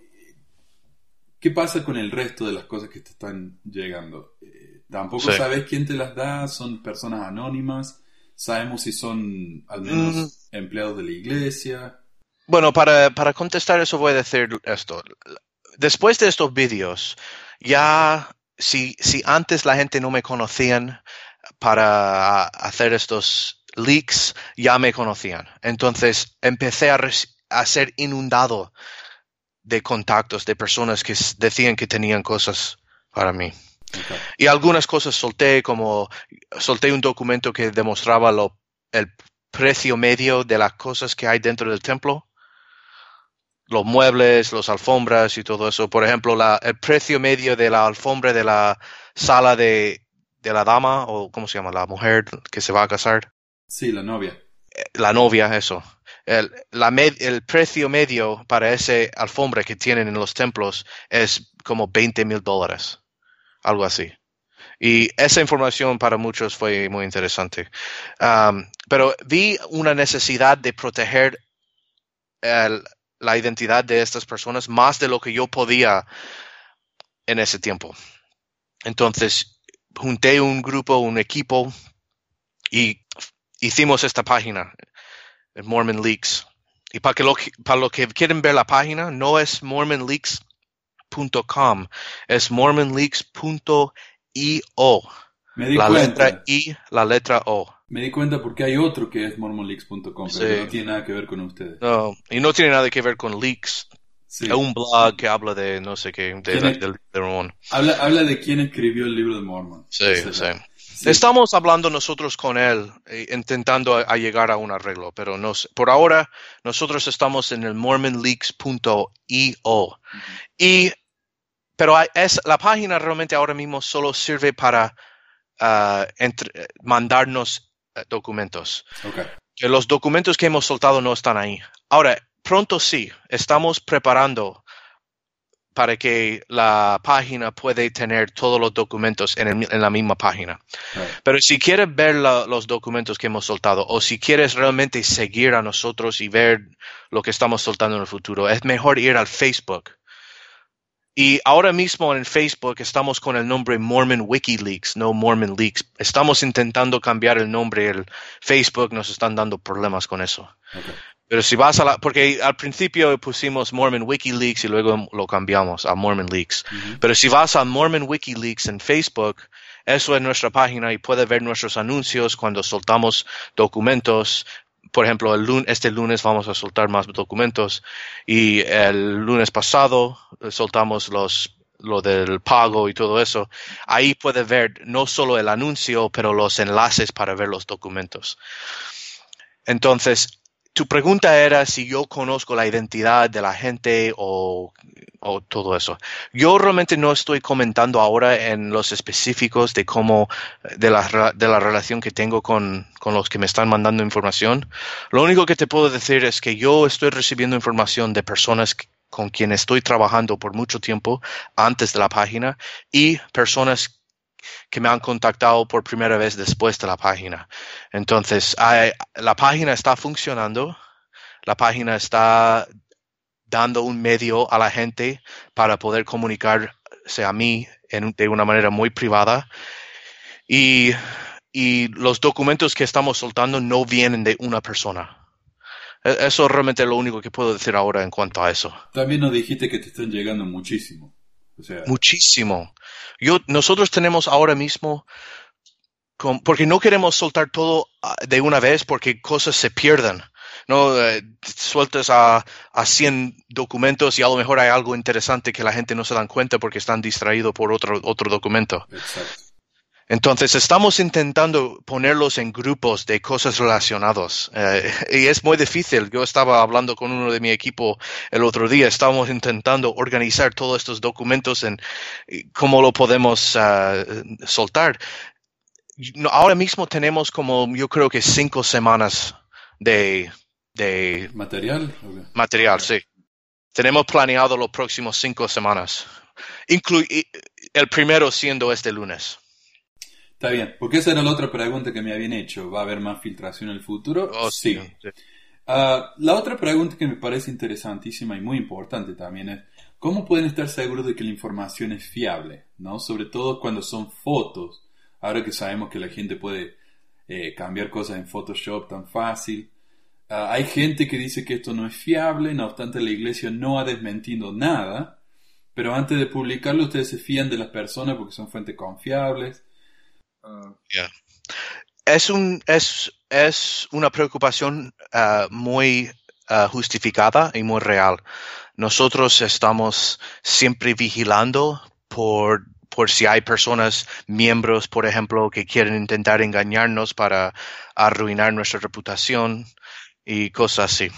¿qué pasa con el resto de las cosas que te están llegando? Eh, tampoco Sí. sabes quién te las da, son personas anónimas, sabemos si son al menos Mm. empleados de la iglesia. Bueno, para, para contestar eso voy a decir esto. Después de estos vídeos, ya si, si antes la gente no me conocían para hacer estos leaks, ya me conocían. Entonces empecé a, a ser inundado de contactos de personas que decían que tenían cosas para mí. Y algunas cosas solté, como solté un documento que demostraba lo, el precio medio de las cosas que hay dentro del templo. Los muebles, las alfombras y todo eso. Por ejemplo, la, el precio medio de la alfombra de la sala de, de la dama, o ¿cómo se llama? La mujer que se va a casar. Sí, la novia. La novia, eso. El, la med- el precio medio para esa alfombra que tienen en los templos es como 20 mil dólares. Algo así. Y esa información para muchos fue muy interesante. Um, pero vi una necesidad de proteger la identidad de estas personas más de lo que yo podía en ese tiempo. Entonces, junté un grupo, un equipo y hicimos esta página, Mormon Leaks. Y para que lo, para lo que quieren ver la página, no es mormonleaks.com, es mormonleaks.io. Me di La cuenta. letra I, la letra O. Me di cuenta porque hay otro que es mormonleaks.com, pero Sí. no tiene nada que ver con ustedes. No, y no tiene nada que ver con leaks. Sí. Es un blog que habla de no sé qué, de, de Mormón. Habla, habla de quién escribió el libro de Mormon. Sí, Esa es sí. Sí. Estamos hablando nosotros con él, eh, intentando a, a llegar a un arreglo, pero no sé. por ahora nosotros estamos en el mormonleaks.io. Y, pero hay- es, la página realmente ahora mismo solo sirve para entre- eh, mandarnos eh, documentos. Que los documentos que hemos soltado no están ahí. Ahora, pronto sí, estamos preparando para que la página puede tener todos los documentos en, el- en la misma página. Right. Pero si quieres ver la- los documentos que hemos soltado o si quieres realmente seguir a nosotros y ver lo que estamos soltando en el futuro, es mejor ir al Facebook. Y ahora mismo en Facebook estamos con el nombre Mormon WikiLeaks, no Mormon Leaks. Estamos intentando cambiar el nombre. El Facebook nos están dando problemas con eso. Pero si vas a la, porque al principio pusimos Mormon WikiLeaks y luego lo cambiamos a Mormon Leaks. Pero si vas a Mormon WikiLeaks en Facebook, eso es nuestra página y puede ver nuestros anuncios cuando soltamos documentos. Por ejemplo, el este lunes vamos a soltar más documentos y el lunes pasado soltamos los lo del pago y todo eso. Ahí puede ver no solo el anuncio, pero los enlaces para ver los documentos. Entonces, tu pregunta era si yo conozco la identidad de la gente o, o todo eso. Yo realmente no estoy comentando ahora en los específicos de cómo, de la, de la relación que tengo con, con los que me están mandando información. Lo único que te puedo decir es que yo estoy recibiendo información de personas con quienes estoy trabajando por mucho tiempo antes de la página y personas que me han contactado por primera vez después de la página. Entonces, hay- la página está funcionando, la página está dando un medio a la gente para poder comunicarse a mí en de una manera muy privada. Y, y los documentos que estamos soltando no vienen de una persona. E- Eso es realmente lo único que puedo decir ahora en cuanto a eso. También nos dijiste que te están llegando muchísimo. O sea, Muchísimo. Yo, nosotros tenemos ahora mismo, porque no queremos soltar todo ah, de una vez porque cosas se pierden. No Eh, sueltas a, a 100 documentos y a lo mejor hay algo interesante que la gente no se dan cuenta porque están distraídos por otro, otro documento. exacto. Entonces estamos intentando ponerlos en grupos de cosas relacionadas eh, y es muy difícil. Yo estaba hablando con uno de mi equipo el otro día, estábamos intentando organizar todos estos documentos en cómo lo podemos ah, soltar. Ahora mismo tenemos como yo creo que cinco semanas de, de ¿Material? Material, sí. Tenemos planeado los próximos cinco semanas, inclu- el primero siendo este lunes. Está bien, porque esa era la otra pregunta que me habían hecho. ¿Va a haber más filtración en el futuro? Oh, sí. sí. Ah, la otra pregunta que me parece interesantísima y muy importante también es, ¿cómo pueden estar seguros de que la información es fiable? ¿no? Sobre todo cuando son fotos. Ahora que sabemos que la gente puede eh, cambiar cosas en Photoshop tan fácil. Ah, hay gente que dice que esto no es fiable, no obstante la iglesia no ha desmentido nada, pero antes de publicarlo ustedes se fían de las personas porque son fuentes confiables. Es, un, es, es una preocupación ah, muy ah, justificada y muy real. Nosotros estamos siempre vigilando por, por si hay personas, miembros, por ejemplo, que quieren intentar engañarnos para arruinar nuestra reputación y cosas así.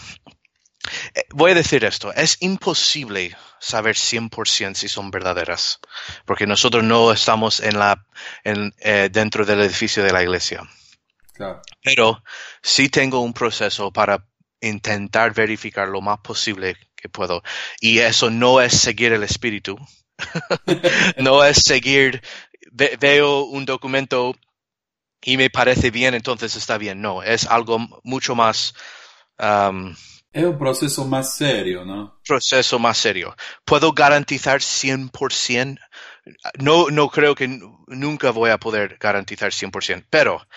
Eh, Voy a decir esto, es imposible saber 100% si son verdaderas, porque nosotros no estamos en la, en, eh, dentro del edificio de la iglesia. claro. Pero sí tengo un proceso para intentar verificar lo más posible que puedo. Y eso no es seguir el espíritu. no es seguir, ve- veo un documento y me parece bien, entonces está bien. No, es algo mucho más, um, Es un proceso más serio, ¿no? proceso más serio. ¿Puedo garantizar 100%? No, no creo que nunca voy a poder garantizar 100%, pero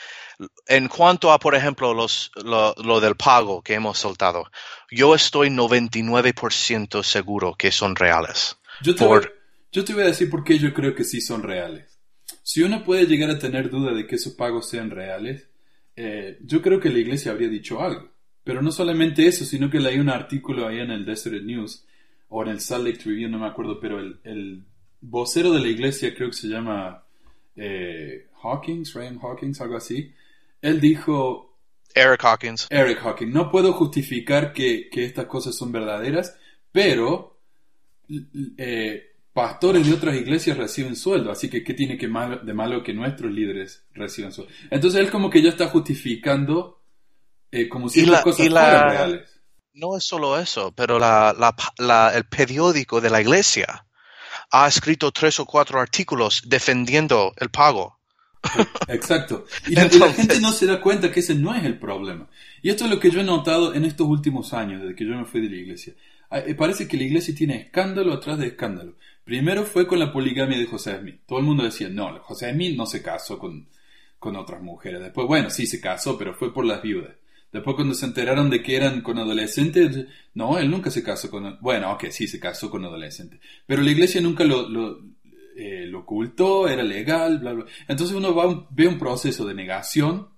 En cuanto a, por ejemplo, los, lo, lo del pago que hemos soltado, yo estoy 99% seguro que son reales. Yo te, Por- voy, yo te voy a decir por qué yo creo que sí son reales. Si uno puede llegar a tener duda de que esos pagos sean reales, eh, yo creo que la iglesia habría dicho algo. Pero no solamente eso, sino que leí un artículo ahí en el Desert News o en el Salt Lake Tribune, no me acuerdo, pero el, el vocero de la iglesia creo que se llama eh, Hawkins, Ryan Hawkins, algo así. Él dijo, Eric Hawkins. Eric Hawking, no puedo justificar que, que estas cosas son verdaderas, pero eh, pastores de otras iglesias reciben sueldo, así que ¿qué tiene que malo- de malo que nuestros líderes reciban sueldo? Entonces él como que ya está justificando eh, como si Y estas la- cosas la- fueran reales. No es solo eso, pero la, la, la- el periódico de la iglesia ha escrito tres o cuatro artículos defendiendo el pago. Exacto. Y, la- y la Entonces- gente no se da cuenta que ese no es el problema. Y esto es lo que yo he notado en estos últimos años, desde que yo me fui de la iglesia. Ah, eh, Parece que la iglesia tiene escándalo atrás de escándalo. Primero fue con la poligamia de José Smith. Todo el mundo decía, no, José Smith no se casó con, con otras mujeres. Después, bueno, sí se casó, pero fue por las viudas. Después cuando se enteraron de que eran con adolescentes, no, él nunca se casó con... Bueno, ok, sí se casó con adolescentes. Pero la iglesia nunca lo, lo, eh, lo ocultó, era legal, bla, bla. Entonces uno va ve un proceso de negación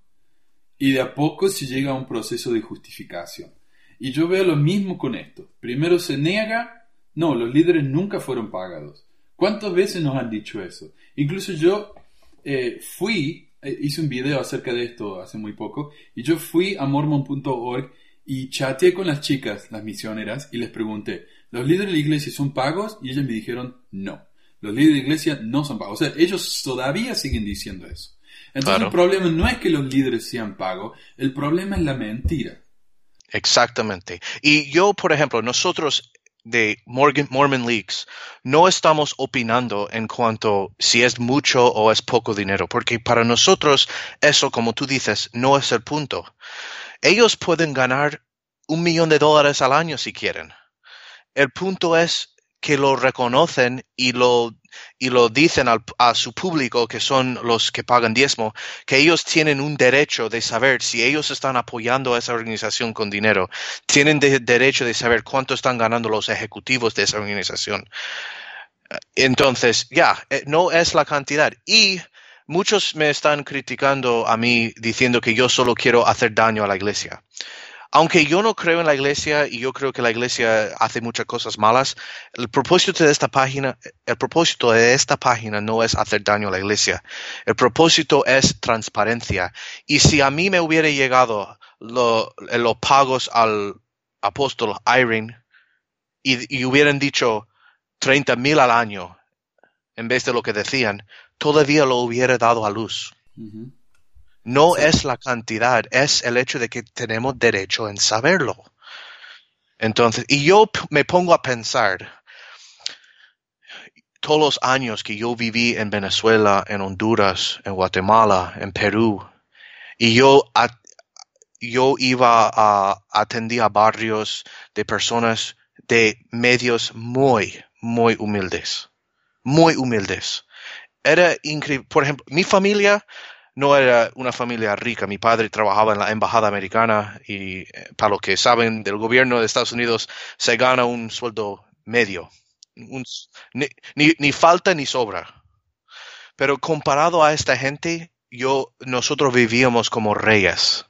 y de a poco se llega a un proceso de justificación. Y yo veo lo mismo con esto. Primero se niega, no, los líderes nunca fueron pagados. ¿Cuántas veces nos han dicho eso? Incluso yo eh, fui, hice un video acerca de esto hace muy poco, y yo fui a mormon.org y chateé con las chicas, las misioneras, y les pregunté, ¿los líderes de la iglesia son pagos? Y ellas me dijeron, no. Los líderes de la iglesia no son pagos. O sea, ellos todavía siguen diciendo eso. Entonces Claro. el problema no es que los líderes sean pagos, el problema es la mentira. Exactamente. Y yo, por ejemplo, nosotros de Morgan, Mormon Leaks no estamos opinando en cuanto si es mucho o es poco dinero, porque para nosotros eso, como tú dices, no es el punto. Ellos pueden ganar un millón de dólares al año si quieren. El punto es que lo reconocen y lo, y lo dicen al- a su público, que son los que pagan diezmo, que ellos tienen un derecho de saber si ellos están apoyando a esa organización con dinero. Tienen de- derecho de saber cuánto están ganando los ejecutivos de esa organización. Entonces, ya, eh, no es la cantidad. Y muchos me están criticando a mí diciendo que yo solo quiero hacer daño a la iglesia. Aunque yo no creo en la iglesia y yo creo que la iglesia hace muchas cosas malas, el propósito de esta página, el propósito de esta página no es hacer daño a la iglesia. El propósito es transparencia. Y si a mí me hubiera llegado lo- los pagos al apóstol Irene y, y hubieran dicho 30 mil al año en vez de lo que decían, todavía lo hubiera dado a luz. Ujú. No Sí. es la cantidad, es el hecho de que tenemos derecho en saberlo. Entonces, y yo me pongo a pensar, todos los años que yo viví en Venezuela, en Honduras, en Guatemala, en Perú, y yo, a- yo iba a atendía a barrios de personas de medios muy, muy humildes, muy humildes. Era increíble. Por ejemplo, mi familia no era una familia rica. Mi padre trabajaba en la embajada americana y eh, para los que saben del gobierno de Estados Unidos se gana un sueldo medio. Ni, ni falta ni sobra. Pero comparado a esta gente, yo, nosotros vivíamos como reyes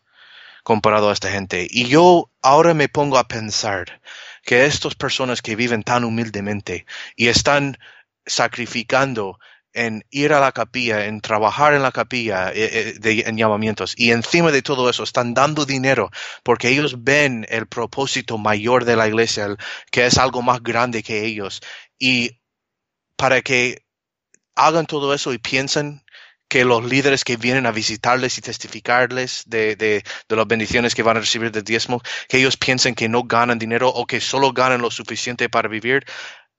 comparado a esta gente. Y yo ahora me pongo a pensar que estas personas que viven tan humildemente y están sacrificando en ir a la capilla, en trabajar en la capilla eh, eh, de, en llamamientos y encima de todo eso están dando dinero porque ellos ven el propósito mayor de la iglesia, que es algo más grande que ellos y para que hagan todo eso y piensen que los líderes que vienen a visitarles y testificarles de, de, de las bendiciones que van a recibir del diezmo, que ellos piensen que no ganan dinero o que solo ganan lo suficiente para vivir,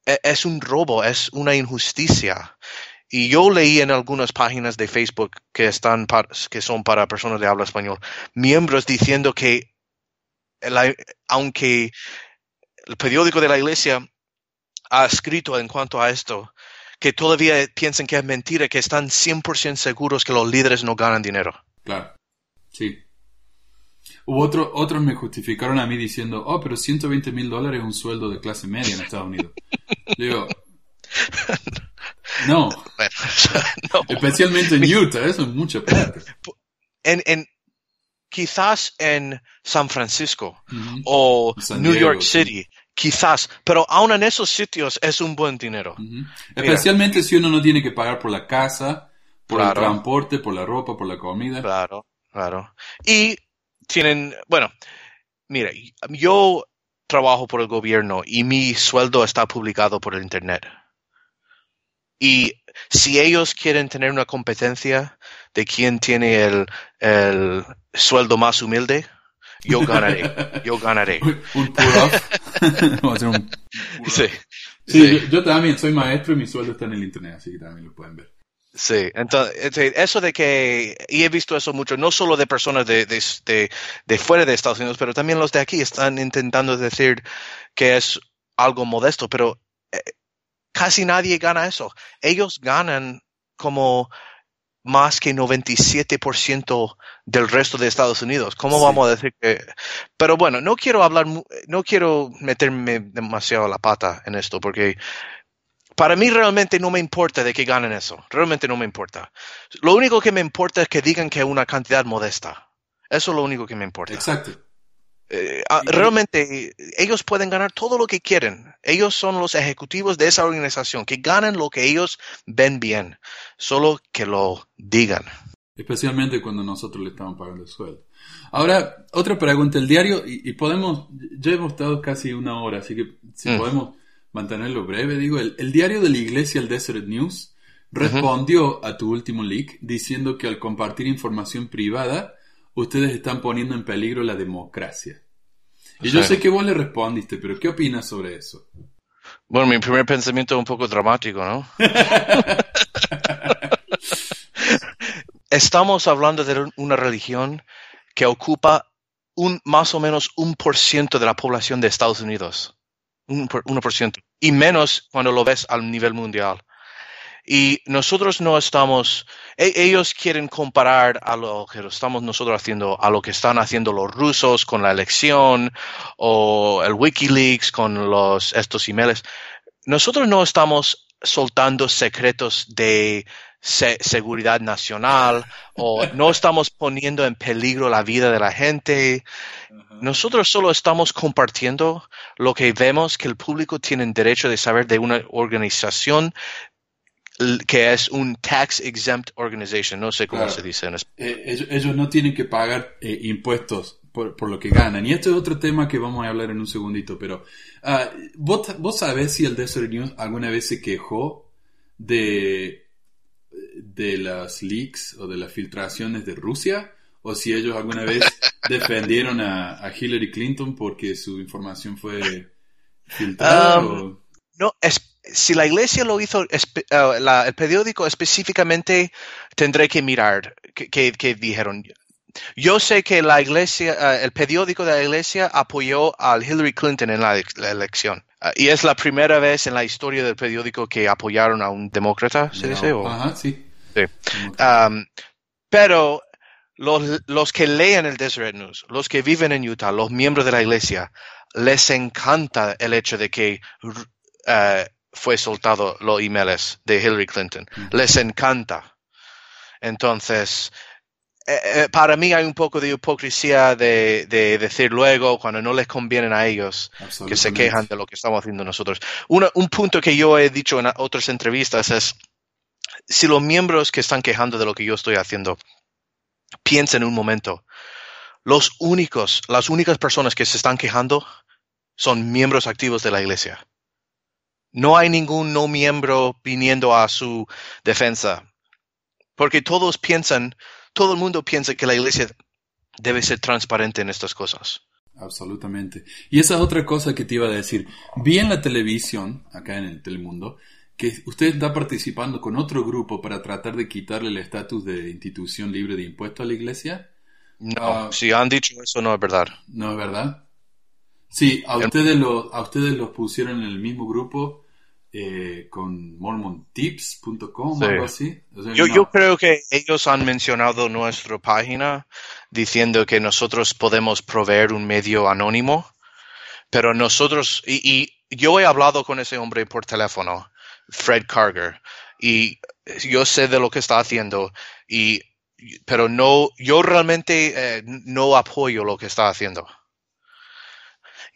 e- es un robo, es una injusticia. Y yo leí en algunas páginas de Facebook que están par- que son para personas de habla español, miembros diciendo que aunque el periódico de la iglesia ha escrito en cuanto a esto, que todavía piensan que es mentira, que están 100% seguros que los líderes no ganan dinero. Claro. Sí. Hubo otro, otros me justificaron a mí diciendo, oh, pero 120 mil dólares es un sueldo de clase media en Estados Unidos. Digo, no. Bueno, no. Especialmente en Utah, eso es mucha plata. En, en, quizás en San Francisco o San New Diego, York sí. City, quizás, pero aún en esos sitios es un buen dinero. Especialmente si uno no tiene que pagar por la casa, por Claro. el transporte, por la ropa, por la comida. Claro, claro. Y tienen, bueno, mira, yo trabajo por el gobierno y mi sueldo está publicado por el Internet. Y si ellos quieren tener una competencia de quién tiene el, el sueldo más humilde, yo ganaré, yo ganaré. un pull-off. Vamos a hacer un pull-off. Sí, Sí, sí. Yo, yo también soy maestro y mi sueldo está en el internet, así que también lo pueden ver. Sí, entonces, este, eso de que, y he visto eso mucho, no solo de personas de, de, de, de fuera de Estados Unidos, pero también los de aquí están intentando decir que es algo modesto, pero eh, casi nadie gana eso. Ellos ganan como más que 97% del resto de Estados Unidos. ¿Cómo Sí. vamos a decir que? Pero bueno, no quiero hablar, no quiero meterme demasiado la pata en esto, porque para mí realmente no me importa de que ganen eso. Realmente no me importa. Lo único que me importa es que digan que es una cantidad modesta. Eso es lo único que me importa. Exacto. Eh, ah, realmente ellos pueden ganar todo lo que quieren. Ellos son los ejecutivos de esa organización, que ganen lo que ellos ven bien. Solo que lo digan. Especialmente cuando nosotros le estamos pagando el sueldo. Ahora, otra pregunta. El diario, y, y podemos, ya hemos estado casi una hora, así que si Mm. podemos mantenerlo breve, digo, el, el diario de la iglesia, el Desert News, respondió a tu último leak diciendo que al compartir información privada, ustedes están poniendo en peligro la democracia. Y yo sé que vos le respondiste, pero ¿qué opinas sobre eso? Bueno, mi primer pensamiento es un poco dramático, ¿no? Estamos hablando de una religión que ocupa un más o menos un por ciento de la población de Estados Unidos. Un por, uno por ciento. Y menos cuando lo ves al nivel mundial. Y nosotros no estamos, e- ellos quieren comparar a lo que estamos nosotros haciendo, a lo que están haciendo los rusos con la elección o el Wikileaks con los, estos emails. Nosotros no estamos soltando secretos de se- seguridad nacional o no estamos poniendo en peligro la vida de la gente. Nosotros solo estamos compartiendo lo que vemos que el público tiene derecho de saber de una organización que es un tax exempt organization. No sé cómo Claro. se dice en español. Eh, ellos, ellos no tienen que pagar eh, impuestos por, por lo que ganan. Y esto es otro tema que vamos a hablar en un segundito, pero ah, ¿vos, ¿vos sabés si el Desert News alguna vez se quejó de, de las leaks o de las filtraciones de Rusia? ¿O si ellos alguna vez defendieron a, a Hillary Clinton porque su información fue filtrada? Um, o- No, es- si la iglesia lo hizo, la- el periódico específicamente tendré que mirar qué dijeron. Yo sé que la iglesia, ah, el periódico de la iglesia apoyó a Hillary Clinton en la, la elección. Ah, y es la primera vez en la historia del periódico que apoyaron a un demócrata, ¿se dice? O- Ajá, sí. Um, pero los, los que leen el Deseret News, los que viven en Utah, los miembros de la iglesia, les encanta el hecho de que eh, fue soltado los emails de Hillary Clinton. Ujú. Les encanta. Entonces, eh, eh, para mí hay un poco de hipocresía de, de decir luego, cuando no les convienen a ellos, que se quejan de lo que estamos haciendo nosotros. Una- un punto que yo he dicho en otras entrevistas es, si los miembros que están quejando de lo que yo estoy haciendo piensen un momento, los únicos, las únicas personas que se están quejando son miembros activos de la iglesia. No hay ningún no miembro viniendo a su defensa, porque todos piensan, todo el mundo piensa que la iglesia debe ser transparente en estas cosas. Absolutamente. Y esa es otra cosa que te iba a decir. Vi en la televisión, acá en el Telemundo, que usted está participando con otro grupo para tratar de quitarle el estatus de institución libre de impuestos a la iglesia. No, Ah. si han dicho eso no es verdad. ¿No es verdad? Sí, a ustedes, los, a ustedes los pusieron en el mismo grupo eh, con mormontips.com Sí. algo así. O sea, Yo, no. yo creo que ellos han mencionado nuestra página diciendo que nosotros podemos proveer un medio anónimo, pero nosotros, y, y yo he hablado con ese hombre por teléfono, Fred Carger, y yo sé de lo que está haciendo, y, pero no, yo realmente eh, no apoyo lo que está haciendo.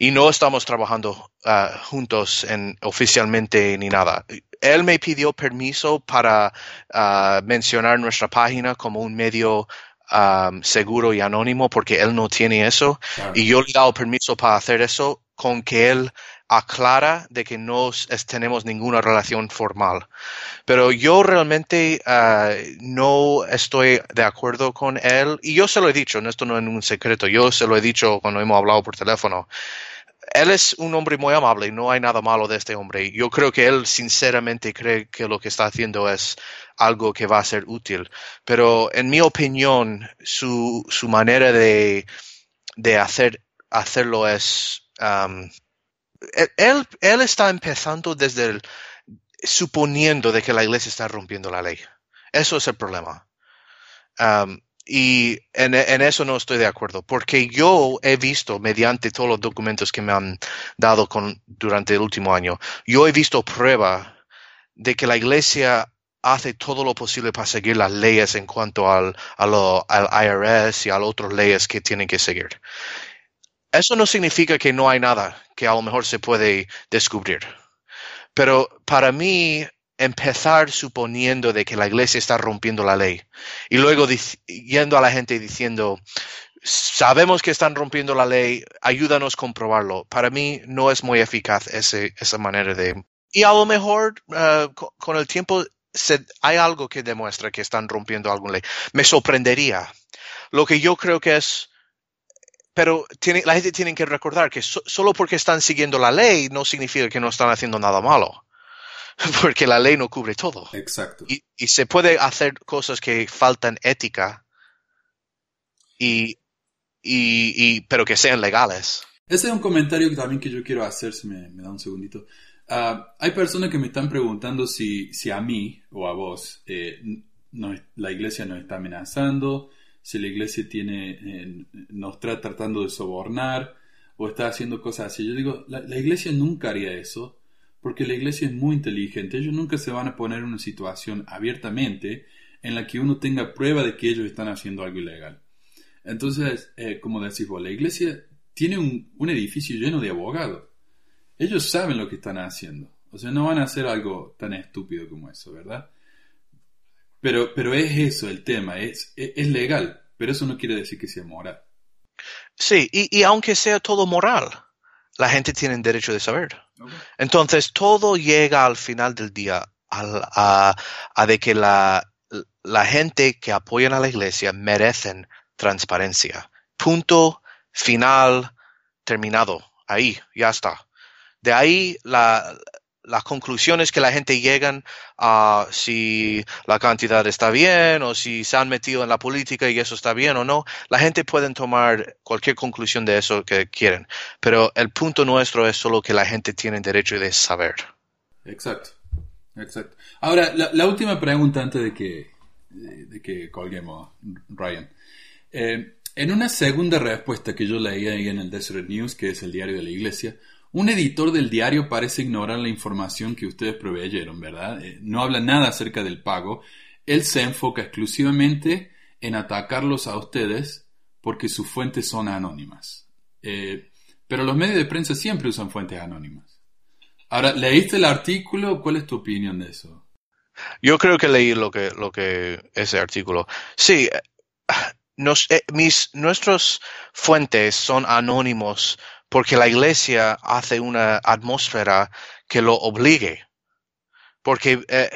Y no estamos trabajando ah, juntos en, oficialmente ni nada. Él me pidió permiso para ah, mencionar nuestra página como un medio am, seguro y anónimo porque él no tiene eso Claro. y yo le he dado permiso para hacer eso con que él aclara de que no es- tenemos ninguna relación formal. Pero yo realmente ah, no estoy de acuerdo con él y yo se lo he dicho, esto no es un secreto, yo se lo he dicho cuando hemos hablado por teléfono. Él es un hombre muy amable no hay nada malo de este hombre. Yo creo que él sinceramente cree que lo que está haciendo es algo que va a ser útil. Pero en mi opinión, su, su manera de, de hacer, hacerlo es... um, él, él está empezando desde el, suponiendo de que la iglesia está rompiendo la ley. Eso es el problema. Um, y en, eso no estoy de acuerdo, porque yo he visto, mediante todos los documentos que me han dado durante el último año, yo he visto prueba de que la iglesia hace todo lo posible para seguir las leyes en cuanto al, a al IRS y a otras leyes que tienen que seguir. Eso no significa que no hay nada que a lo mejor se puede descubrir. Pero para mí, empezar suponiendo de que la iglesia está rompiendo la ley y luego yendo a la gente diciendo, sabemos que están rompiendo la ley, ayúdanos a comprobarlo. Para mí no es muy eficaz ese, esa manera de... Y a lo mejor eh, co- con el tiempo se- hay algo que demuestra que están rompiendo alguna ley. Me sorprendería. Lo que yo creo que es... Pero tiene, la gente tiene que recordar que so- solo porque están siguiendo la ley no significa que no están haciendo nada malo. Porque la ley no cubre todo. Exacto. Y, y se puede hacer cosas que faltan ética y, y, y pero que sean legales. Ese es un comentario también que yo quiero hacer, si me, me da un segundito. Ah, hay personas que me están preguntando si, si a mí o a vos eh, nos- la iglesia nos está amenazando, si la iglesia tiene, eh, nos está tratando de sobornar o está haciendo cosas así. Yo digo, la, la iglesia nunca haría eso porque la iglesia es muy inteligente. Ellos nunca se van a poner en una situación abiertamente en la que uno tenga prueba de que ellos están haciendo algo ilegal. Entonces, eh, como decís vos, la iglesia tiene un, edificio lleno de abogados. Ellos saben lo que están haciendo. O sea, no van a hacer algo tan estúpido como eso, ¿verdad? Pero, pero es eso el tema, es, es, legal, pero eso no quiere decir que sea moral. Sí, y aunque sea todo moral, la gente tiene derecho de saber. Entonces, todo llega al final del día al- a, a de que la, la gente que apoyan a la iglesia merecen transparencia. Punto final terminado. Ahí, ya está. De ahí la, las conclusiones que la gente llegan a si la cantidad está bien o si se han metido en la política y eso está bien o no. La gente puede tomar cualquier conclusión de eso que quieren. Pero el punto nuestro es solo que la gente tiene derecho de saber. Exacto, exacto. Ahora, la, última pregunta antes de que, de que colguemos, Ryan. Eh, en una segunda respuesta que yo leí ahí en el Desert News, que es el diario de la iglesia, un editor del diario parece ignorar la información que ustedes proveyeron, ¿verdad? Eh, no habla nada acerca del pago. Él se enfoca exclusivamente en atacarlos a ustedes porque sus fuentes son anónimas. Eh, pero los medios de prensa siempre usan fuentes anónimas. Ahora, ¿leíste el artículo? ¿Cuál es tu opinión de eso? Yo creo que leí lo que, lo que ese artículo. Sí, eh, nos, nuestros fuentes son anónimos porque la iglesia hace una atmósfera que lo obligue. Porque eh,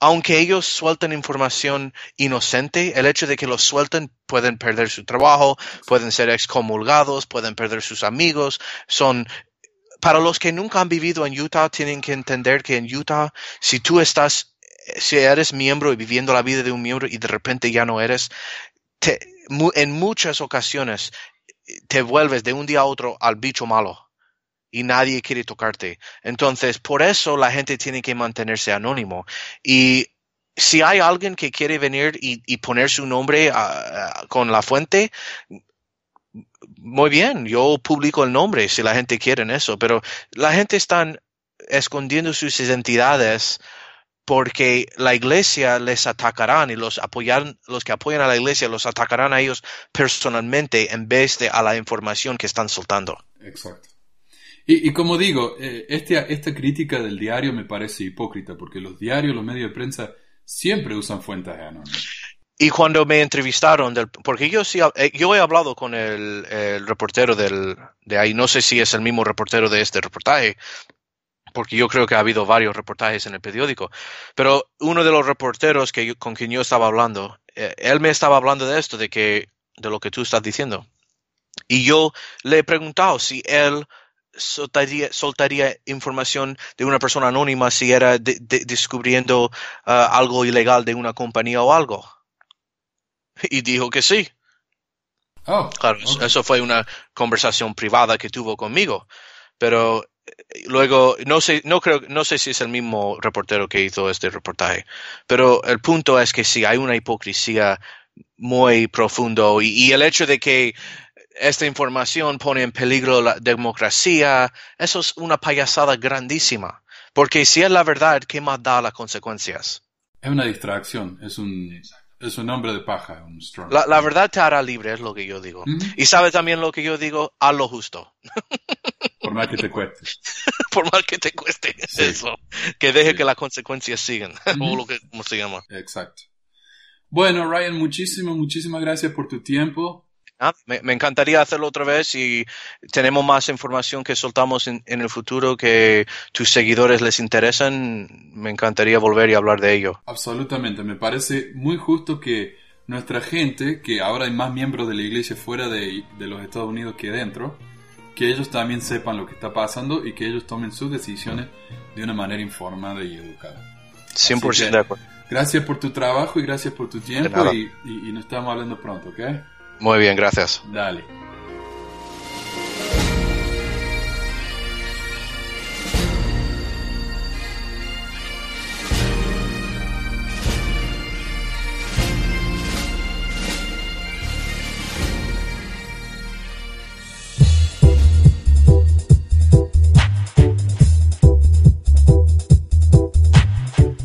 aunque ellos suelten información inocente, el hecho de que lo suelten pueden perder su trabajo, pueden ser excomulgados, pueden perder sus amigos, son para los que nunca han vivido en Utah, tienen que entender que en Utah, si tú estás, si eres miembro y viviendo la vida de un miembro y de repente ya no eres, te, en muchas ocasiones te vuelves de un día a otro al bicho malo. y nadie quiere tocarte. Entonces, por eso la gente tiene que mantenerse anónimo. Y si hay alguien que quiere venir y, poner su nombre con la fuente, muy bien, yo publico el nombre si la gente quiere eso, pero la gente está escondiendo sus identidades porque la iglesia les atacarán y los apoyar, los que apoyan a la iglesia los atacarán a ellos personalmente en vez de a la información que están soltando. Exacto. Y, como digo, eh, este, esta crítica del diario me parece hipócrita porque los diarios, los medios de prensa siempre usan fuentes anónimas. Y cuando me entrevistaron, del, porque yo sí, eh, yo he hablado con el, el, reportero del, de ahí, no sé si es el mismo reportero de este reportaje, porque yo creo que ha habido varios reportajes en el periódico, pero uno de los reporteros que con quien yo estaba hablando, eh, él me estaba hablando de esto, de que de lo que tú estás diciendo. Y yo le he preguntado si él soltaría, soltaría información de una persona anónima si era descubriendo ah, algo ilegal de una compañía o algo. Y dijo que sí. Oh, claro, eso fue una conversación privada que tuvo conmigo. Pero luego no sé no creo no sé si es el mismo reportero que hizo este reportaje pero el punto es que sí hay una hipocresía muy profundo y, el hecho de que esta información pone en peligro la democracia eso es una payasada grandísima porque si es la verdad qué más da las consecuencias es una distracción es un es un hombre de paja, un strong. La, verdad te hará libre, es lo que yo digo. Y sabe también lo que yo digo, a lo justo. Por más que te cueste. Por más que te cueste eso. Que deje que las consecuencias sigan. o lo que como se llama. Exacto. Bueno, Ryan, muchísimas, muchísimas gracias por tu tiempo. Ah, me, encantaría hacerlo otra vez y tenemos más información que soltamos en, el futuro que tus seguidores les interesan. Me encantaría volver y hablar de ello. Absolutamente, me parece muy justo que nuestra gente, que ahora hay más miembros de la iglesia fuera de, los Estados Unidos que dentro, que ellos también sepan lo que está pasando y que ellos tomen sus decisiones de una manera informada y educada. 100% de acuerdo. Gracias por tu trabajo y gracias por tu tiempo y, y nos estamos hablando pronto, ¿ok? Muy bien, gracias.